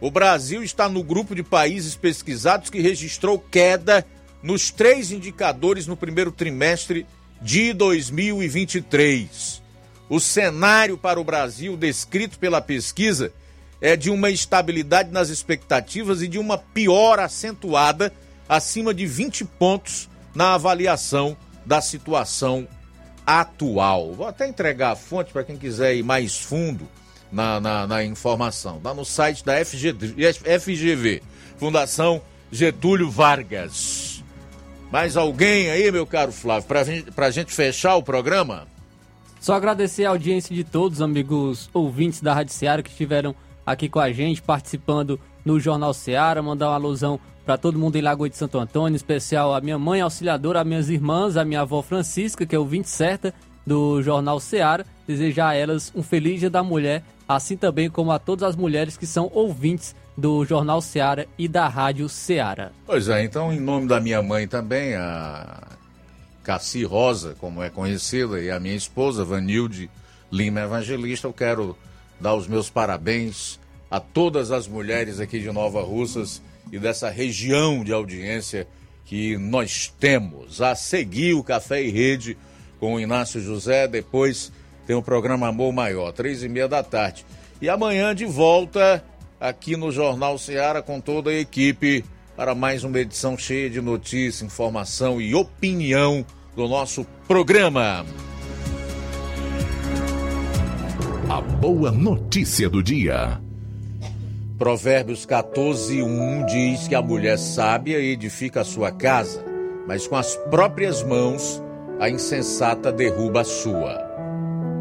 o Brasil está no grupo de países pesquisados que registrou queda nos três indicadores no primeiro trimestre de 2023. O cenário para o Brasil descrito pela pesquisa é de uma estabilidade nas expectativas e de uma piora acentuada acima de 20 pontos na avaliação da situação atual. Vou até entregar a fonte para quem quiser ir mais fundo na, na, na informação. Está no site da FG, FGV, Fundação Getúlio Vargas. Mais alguém aí, meu caro Flávio, para gente, a gente fechar o programa? Só agradecer a audiência de todos, amigos ouvintes da Rádio Seara que estiveram aqui com a gente, participando no Jornal Seara. Mandar uma alusão para todo mundo em Lagoa de Santo Antônio, em especial a minha mãe auxiliadora, as minhas irmãs, a minha avó Francisca, que é ouvinte certa do Jornal Seara. Desejar a elas um feliz Dia da Mulher, assim também como a todas as mulheres que são ouvintes do Jornal Seara e da Rádio Seara. Pois é, então, em nome da minha mãe também, a Cassi Rosa, como é conhecida, e a minha esposa, Vanilde Lima Evangelista, eu quero dar os meus parabéns a todas as mulheres aqui de Nova Russas e dessa região de audiência que nós temos. A seguir o Café e Rede com o Inácio José, depois tem o programa Amor Maior, três e meia da tarde. E amanhã de volta aqui no Jornal Ceará com toda a equipe para mais uma edição cheia de notícia, informação e opinião do nosso programa. A boa notícia do dia. Provérbios 14, 1 diz que a mulher sábia edifica a sua casa, mas com as próprias mãos a insensata derruba a sua.